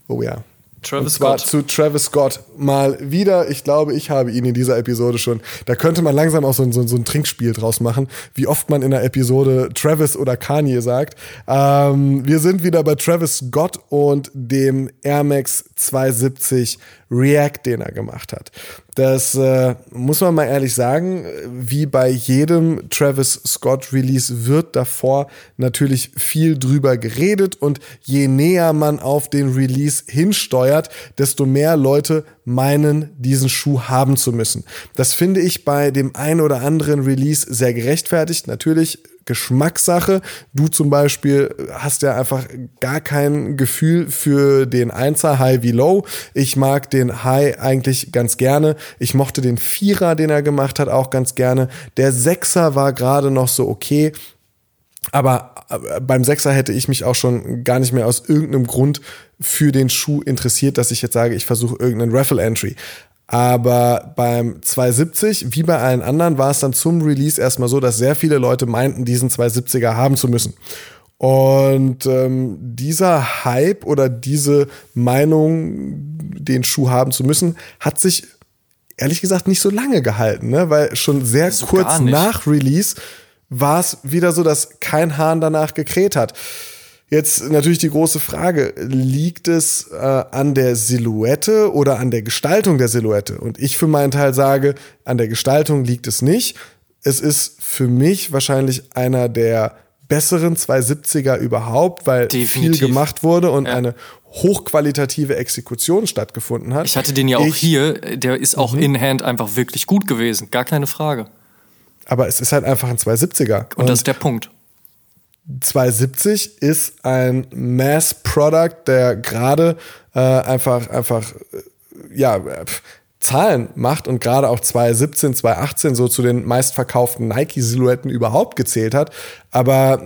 Oh ja. Travis Scott. zu Travis Scott mal wieder. Ich glaube, ich habe ihn in dieser Episode schon. Da könnte man langsam auch so ein, so, so ein Trinkspiel draus machen, wie oft man in der Episode Travis oder Kanye sagt. Ähm, wir sind wieder bei Travis Scott und dem Air Max 270 React, den er gemacht hat. Das äh, muss man mal ehrlich sagen, wie bei jedem Travis Scott Release wird davor natürlich viel drüber geredet und je näher man auf den Release hinsteuert, desto mehr Leute meinen, diesen Schuh haben zu müssen. Das finde ich bei dem einen oder anderen Release sehr gerechtfertigt. Natürlich Geschmackssache. Du zum Beispiel hast ja einfach gar kein Gefühl für den Einser High wie Low. Ich mag den High eigentlich ganz gerne. Ich mochte den Vierer, den er gemacht hat, auch ganz gerne. Der Sechser war gerade noch so okay. Aber äh, beim Sechser hätte ich mich auch schon gar nicht mehr aus irgendeinem Grund für den Schuh interessiert, dass ich jetzt sage, ich versuche irgendeinen Raffle Entry. Aber beim 270, wie bei allen anderen, war es dann zum Release erstmal so, dass sehr viele Leute meinten, diesen 270er haben zu müssen. Und ähm, dieser Hype oder diese Meinung, den Schuh haben zu müssen, hat sich ehrlich gesagt nicht so lange gehalten, ne? weil schon sehr also kurz nach Release war es wieder so, dass kein Hahn danach gekräht hat. Jetzt natürlich die große Frage, liegt es äh, an der Silhouette oder an der Gestaltung der Silhouette? Und ich für meinen Teil sage, an der Gestaltung liegt es nicht. Es ist für mich wahrscheinlich einer der besseren 270er überhaupt, weil Definitiv. viel gemacht wurde und ja. eine hochqualitative Exekution stattgefunden hat. Ich hatte den ja auch ich, hier, der ist auch mhm. in Hand einfach wirklich gut gewesen, gar keine Frage. Aber es ist halt einfach ein 270er. Und, und das ist der Punkt. 270 ist ein Mass-Product, der gerade äh, einfach, einfach, äh, ja, pff, Zahlen macht und gerade auch 2017, 2018 so zu den meistverkauften Nike-Silhouetten überhaupt gezählt hat. Aber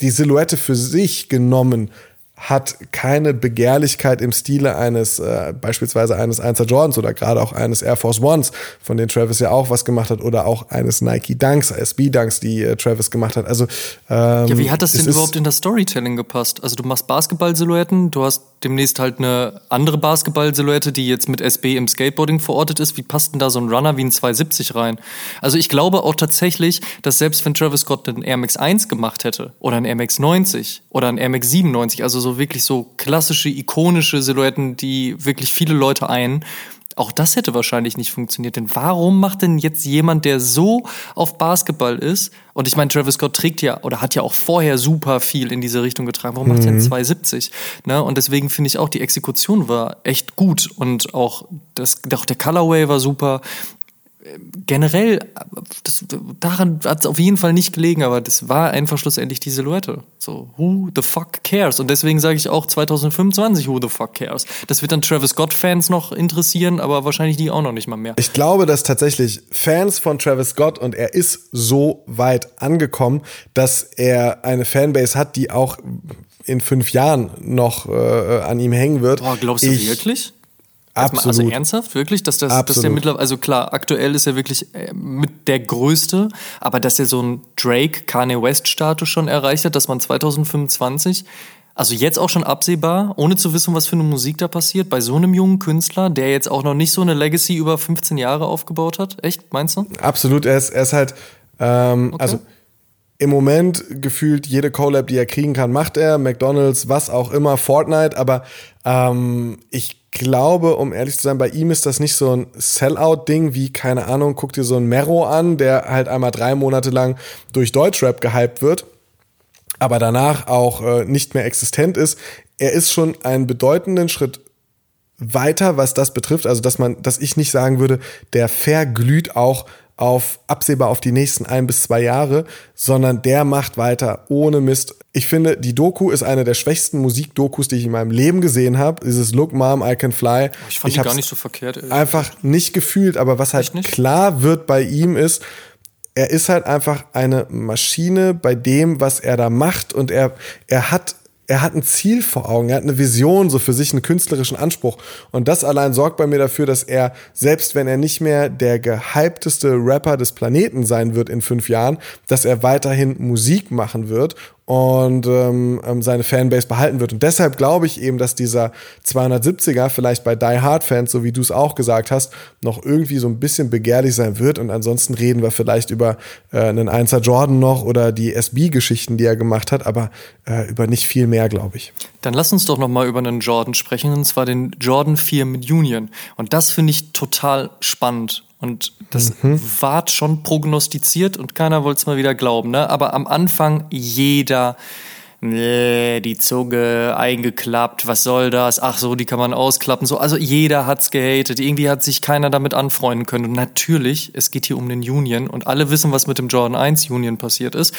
die Silhouette für sich genommen hat keine Begehrlichkeit im Stile eines äh, beispielsweise eines 1er Jordans oder gerade auch eines Air Force Ones, von denen Travis ja auch was gemacht hat, oder auch eines Nike Dunks, SB Dunks, die äh, Travis gemacht hat. Also ähm, ja, wie hat das denn überhaupt in das Storytelling gepasst? Also du machst Basketball-Silhouetten, du hast demnächst halt eine andere Basketball-Silhouette, die jetzt mit SB im Skateboarding verortet ist. Wie passt denn da so ein Runner wie ein 270 rein? Also ich glaube auch tatsächlich, dass selbst wenn Travis Scott einen Air Max 1 gemacht hätte oder einen Air Max 90 oder einen Air Max 97, also so wirklich so klassische, ikonische Silhouetten, die wirklich viele Leute ein, auch das hätte wahrscheinlich nicht funktioniert. Denn warum macht denn jetzt jemand, der so auf Basketball ist, und ich meine, Travis Scott trägt ja oder hat ja auch vorher super viel in diese Richtung getragen, warum mhm. macht er 270? Ne? Und deswegen finde ich auch, die Exekution war echt gut und auch, das, auch der Colorway war super generell, das, daran hat es auf jeden Fall nicht gelegen, aber das war einfach schlussendlich die Silhouette. So, who the fuck cares? Und deswegen sage ich auch 2025, who the fuck cares? Das wird dann Travis Scott-Fans noch interessieren, aber wahrscheinlich die auch noch nicht mal mehr. Ich glaube, dass tatsächlich Fans von Travis Scott und er ist so weit angekommen, dass er eine Fanbase hat, die auch in fünf Jahren noch äh, an ihm hängen wird. Boah, glaubst du ich, wirklich? Also Absolut. Also ernsthaft, wirklich? Dass, das, Absolut. dass der mittlerweile, also klar, aktuell ist er wirklich äh, mit der Größte, aber dass er so einen Drake, Kanye West-Status schon erreicht hat, dass man 2025, also jetzt auch schon absehbar, ohne zu wissen, was für eine Musik da passiert, bei so einem jungen Künstler, der jetzt auch noch nicht so eine Legacy über 15 Jahre aufgebaut hat. Echt, meinst du? Absolut, er ist, er ist halt, ähm, okay. also im Moment gefühlt jede Collab, die er kriegen kann, macht er. McDonalds, was auch immer, Fortnite. Aber ähm, ich glaube, um ehrlich zu sein, bei ihm ist das nicht so ein Sellout-Ding wie, keine Ahnung, guck dir so ein Mero an, der halt einmal drei Monate lang durch Deutschrap gehypt wird, aber danach auch äh, nicht mehr existent ist. Er ist schon einen bedeutenden Schritt weiter, was das betrifft. Also, dass man, dass ich nicht sagen würde, der verglüht auch auf absehbar auf die nächsten ein bis zwei Jahre, sondern der macht weiter ohne Mist. Ich finde, die Doku ist eine der schwächsten Musikdokus, die ich in meinem Leben gesehen habe. Dieses Look Mom, I Can Fly. Ich fand ich die gar nicht so verkehrt. Einfach nicht gefühlt, aber was halt klar wird bei ihm ist, er ist halt einfach eine Maschine bei dem, was er da macht und er, er hat er hat ein Ziel vor Augen, er hat eine Vision, so für sich einen künstlerischen Anspruch. Und das allein sorgt bei mir dafür, dass er, selbst wenn er nicht mehr der gehypteste Rapper des Planeten sein wird in fünf Jahren, dass er weiterhin Musik machen wird und ähm, ähm, seine Fanbase behalten wird. Und deshalb glaube ich eben, dass dieser 270er vielleicht bei Die Hard Fans, so wie du es auch gesagt hast, noch irgendwie so ein bisschen begehrlich sein wird. Und ansonsten reden wir vielleicht über äh, einen 1er Jordan noch oder die SB-Geschichten, die er gemacht hat, aber äh, über nicht viel mehr, glaube ich. Dann lass uns doch noch mal über einen Jordan sprechen, und zwar den Jordan 4 mit Union. Und das finde ich total spannend. Und das mhm. war schon prognostiziert und keiner wollte es mal wieder glauben. Ne? Aber am Anfang jeder nee, die Zunge eingeklappt, was soll das? Ach so, die kann man ausklappen. So, also jeder hat's gehatet. Irgendwie hat sich keiner damit anfreunden können. Und natürlich, es geht hier um den Union und alle wissen, was mit dem Jordan 1 Union passiert ist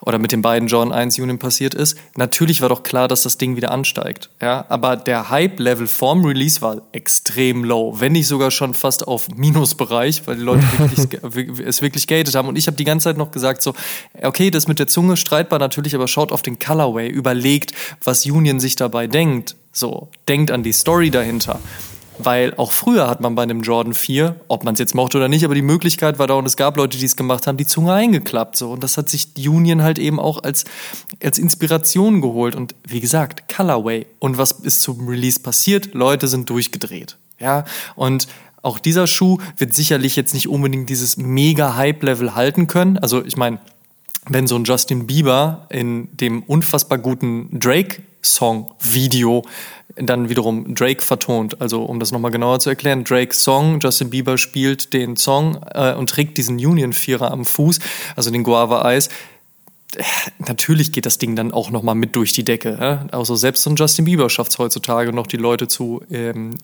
oder mit den beiden Jordan 1 Union passiert ist. Natürlich war doch klar, dass das Ding wieder ansteigt. Ja, aber der Hype-Level vorm Release war extrem low, wenn nicht sogar schon fast auf Minusbereich, weil die Leute wirklich, [laughs] es wirklich gehatet haben. Und ich habe die ganze Zeit noch gesagt so, okay, das mit der Zunge streitbar natürlich, aber schaut auf den Colorway, überlegt, was Union sich dabei denkt. So, denkt an die Story dahinter. Weil auch früher hat man bei einem Jordan 4, ob man es jetzt mochte oder nicht, aber die Möglichkeit war da und es gab Leute, die es gemacht haben, die Zunge eingeklappt. So. Und das hat sich Union halt eben auch als, als Inspiration geholt. Und wie gesagt, Colorway. Und was ist zum Release passiert? Leute sind durchgedreht. Ja, und auch dieser Schuh wird sicherlich jetzt nicht unbedingt dieses mega Hype-Level halten können. Also ich meine, wenn so ein Justin Bieber in dem unfassbar guten Drake-Song-Video dann wiederum Drake vertont. Also um das nochmal genauer zu erklären, Drakes Song, Justin Bieber spielt den Song äh, und trägt diesen Union-Vierer am Fuß, also den Guava Eis. Natürlich geht das Ding dann auch nochmal mit durch die Decke. Ja? Also selbst so ein Justin Bieber schafft es heutzutage noch, die Leute zu, ähm,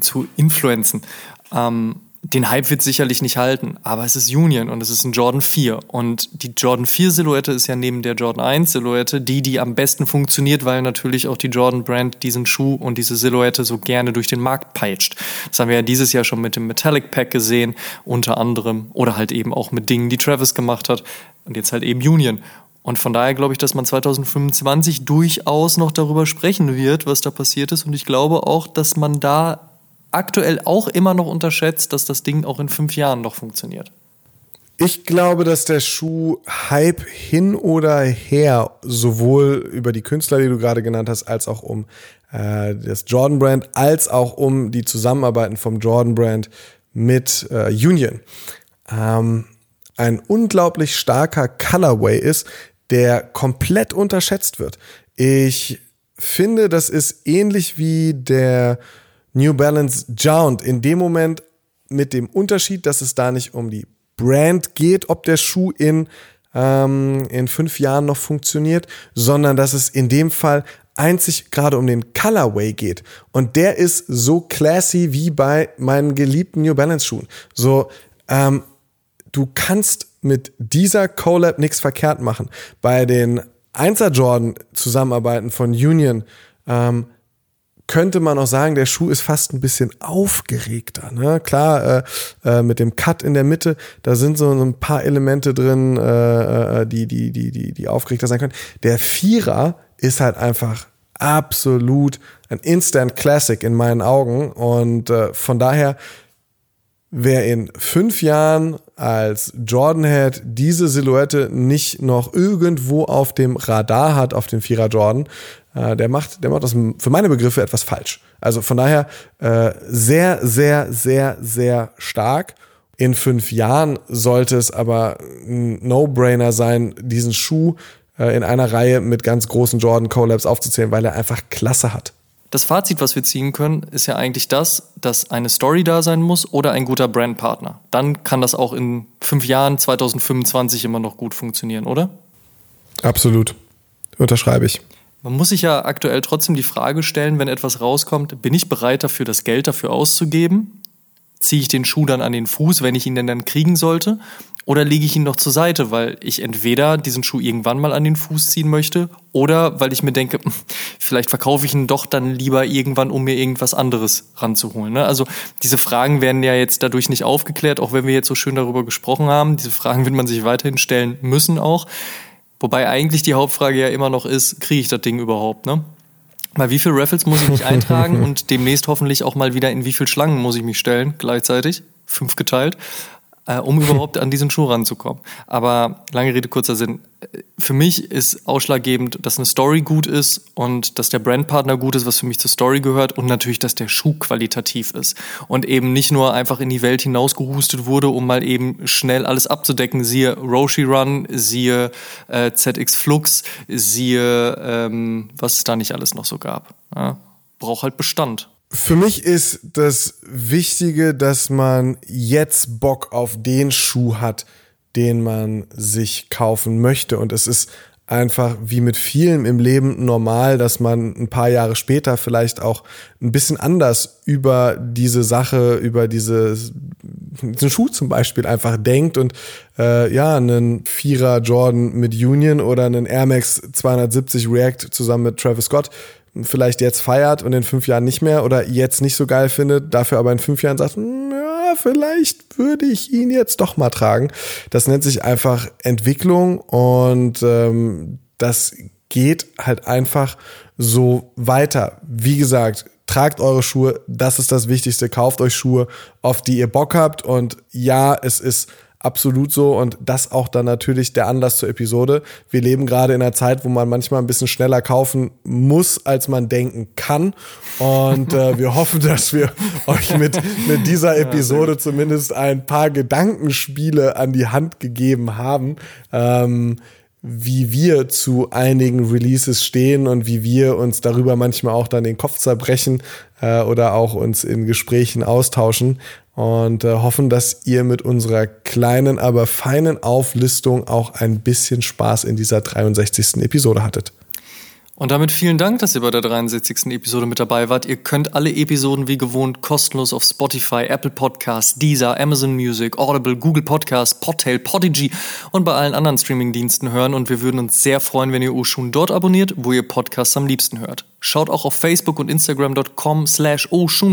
zu influenzen. Ähm, den Hype wird sicherlich nicht halten, aber es ist Union und es ist ein Jordan 4. Und die Jordan 4 Silhouette ist ja neben der Jordan 1 Silhouette die, die am besten funktioniert, weil natürlich auch die Jordan Brand diesen Schuh und diese Silhouette so gerne durch den Markt peitscht. Das haben wir ja dieses Jahr schon mit dem Metallic Pack gesehen, unter anderem, oder halt eben auch mit Dingen, die Travis gemacht hat und jetzt halt eben Union. Und von daher glaube ich, dass man 2025 durchaus noch darüber sprechen wird, was da passiert ist. Und ich glaube auch, dass man da aktuell auch immer noch unterschätzt, dass das Ding auch in fünf Jahren noch funktioniert? Ich glaube, dass der Schuh Hype hin oder her sowohl über die Künstler, die du gerade genannt hast, als auch um äh, das Jordan Brand, als auch um die Zusammenarbeiten vom Jordan Brand mit äh, Union ähm, ein unglaublich starker Colorway ist, der komplett unterschätzt wird. Ich finde, das ist ähnlich wie der New Balance Jound in dem Moment mit dem Unterschied, dass es da nicht um die Brand geht, ob der Schuh in, ähm, in fünf Jahren noch funktioniert, sondern dass es in dem Fall einzig gerade um den Colorway geht. Und der ist so classy wie bei meinen geliebten New Balance Schuhen. So, ähm, du kannst mit dieser Collab nichts verkehrt machen. Bei den 1er Jordan Zusammenarbeiten von Union, ähm, könnte man auch sagen, der Schuh ist fast ein bisschen aufgeregter. Ne? Klar, äh, äh, mit dem Cut in der Mitte, da sind so ein paar Elemente drin, äh, äh, die, die, die, die, die aufgeregter sein können. Der Vierer ist halt einfach absolut ein Instant Classic in meinen Augen. Und äh, von daher, wer in fünf Jahren als Jordan Head diese Silhouette nicht noch irgendwo auf dem Radar hat, auf dem Vierer Jordan, äh, der macht, der macht das für meine Begriffe etwas falsch. Also von daher äh, sehr, sehr, sehr, sehr stark. In fünf Jahren sollte es aber ein No-Brainer sein, diesen Schuh äh, in einer Reihe mit ganz großen Jordan Collabs aufzuzählen, weil er einfach Klasse hat. Das Fazit, was wir ziehen können, ist ja eigentlich das, dass eine Story da sein muss oder ein guter Brandpartner. Dann kann das auch in fünf Jahren, 2025 immer noch gut funktionieren, oder? Absolut. Unterschreibe ich. Man muss sich ja aktuell trotzdem die Frage stellen, wenn etwas rauskommt, bin ich bereit dafür, das Geld dafür auszugeben? Ziehe ich den Schuh dann an den Fuß, wenn ich ihn denn dann kriegen sollte? Oder lege ich ihn noch zur Seite, weil ich entweder diesen Schuh irgendwann mal an den Fuß ziehen möchte oder weil ich mir denke, [laughs] vielleicht verkaufe ich ihn doch dann lieber irgendwann, um mir irgendwas anderes ranzuholen. Ne? Also diese Fragen werden ja jetzt dadurch nicht aufgeklärt, auch wenn wir jetzt so schön darüber gesprochen haben. Diese Fragen wird man sich weiterhin stellen müssen auch. Wobei eigentlich die Hauptfrage ja immer noch ist, kriege ich das Ding überhaupt, ne? Weil wie viele Raffles muss ich mich [laughs] eintragen und demnächst hoffentlich auch mal wieder in wie viele Schlangen muss ich mich stellen gleichzeitig? Fünf geteilt äh, um [laughs] überhaupt an diesen Schuh ranzukommen. Aber lange Rede, kurzer Sinn. Für mich ist ausschlaggebend, dass eine Story gut ist und dass der Brandpartner gut ist, was für mich zur Story gehört und natürlich, dass der Schuh qualitativ ist und eben nicht nur einfach in die Welt hinausgehustet wurde, um mal eben schnell alles abzudecken. Siehe Roshi Run, siehe äh, ZX Flux, siehe ähm, was es da nicht alles noch so gab. Ja? Braucht halt Bestand. Für mich ist das Wichtige, dass man jetzt Bock auf den Schuh hat, den man sich kaufen möchte. Und es ist einfach wie mit vielem im Leben normal, dass man ein paar Jahre später vielleicht auch ein bisschen anders über diese Sache, über diese, diesen Schuh zum Beispiel einfach denkt und äh, ja, einen Vierer Jordan mit Union oder einen Air Max 270 React zusammen mit Travis Scott vielleicht jetzt feiert und in fünf Jahren nicht mehr oder jetzt nicht so geil findet, dafür aber in fünf Jahren sagt, hm, ja, vielleicht würde ich ihn jetzt doch mal tragen. Das nennt sich einfach Entwicklung und ähm, das geht halt einfach so weiter. Wie gesagt, tragt eure Schuhe, das ist das Wichtigste. Kauft euch Schuhe, auf die ihr Bock habt. Und ja, es ist absolut so und das auch dann natürlich der Anlass zur Episode. Wir leben gerade in einer Zeit, wo man manchmal ein bisschen schneller kaufen muss, als man denken kann und äh, wir hoffen, dass wir [laughs] euch mit, mit dieser Episode zumindest ein paar Gedankenspiele an die Hand gegeben haben. Ähm, wie wir zu einigen Releases stehen und wie wir uns darüber manchmal auch dann den Kopf zerbrechen äh, oder auch uns in Gesprächen austauschen und äh, hoffen, dass ihr mit unserer kleinen, aber feinen Auflistung auch ein bisschen Spaß in dieser 63. Episode hattet. Und damit vielen Dank, dass ihr bei der 63. Episode mit dabei wart. Ihr könnt alle Episoden wie gewohnt kostenlos auf Spotify, Apple Podcasts, Deezer, Amazon Music, Audible, Google Podcasts, Podtail, Podigy und bei allen anderen Streamingdiensten hören. Und wir würden uns sehr freuen, wenn ihr Oshun dort abonniert, wo ihr Podcasts am liebsten hört. Schaut auch auf Facebook und Instagram.com slash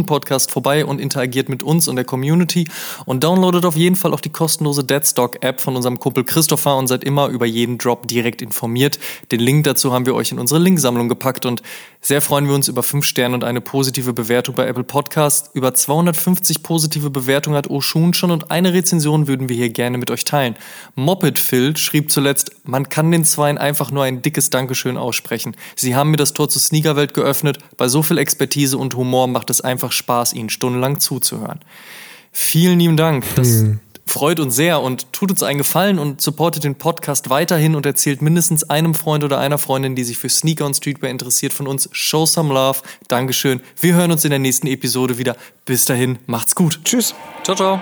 Podcast vorbei und interagiert mit uns und der Community und downloadet auf jeden Fall auch die kostenlose Deadstock App von unserem Kumpel Christopher und seid immer über jeden Drop direkt informiert. Den Link dazu haben wir euch in unsere Linksammlung gepackt und sehr freuen wir uns über 5 Sterne und eine positive Bewertung bei Apple Podcast. Über 250 positive Bewertungen hat Oshun schon und eine Rezension würden wir hier gerne mit euch teilen. Moped Phil schrieb zuletzt, man kann den Zweien einfach nur ein dickes Dankeschön aussprechen. Sie haben mir das Tor zu Sneaker Welt geöffnet. Bei so viel Expertise und Humor macht es einfach Spaß, Ihnen stundenlang zuzuhören. Vielen lieben Dank. Das hm. freut uns sehr und tut uns einen Gefallen und supportet den Podcast weiterhin und erzählt mindestens einem Freund oder einer Freundin, die sich für Sneaker und Streetwear interessiert, von uns. Show some love. Dankeschön. Wir hören uns in der nächsten Episode wieder. Bis dahin, macht's gut. Tschüss. Ciao, ciao.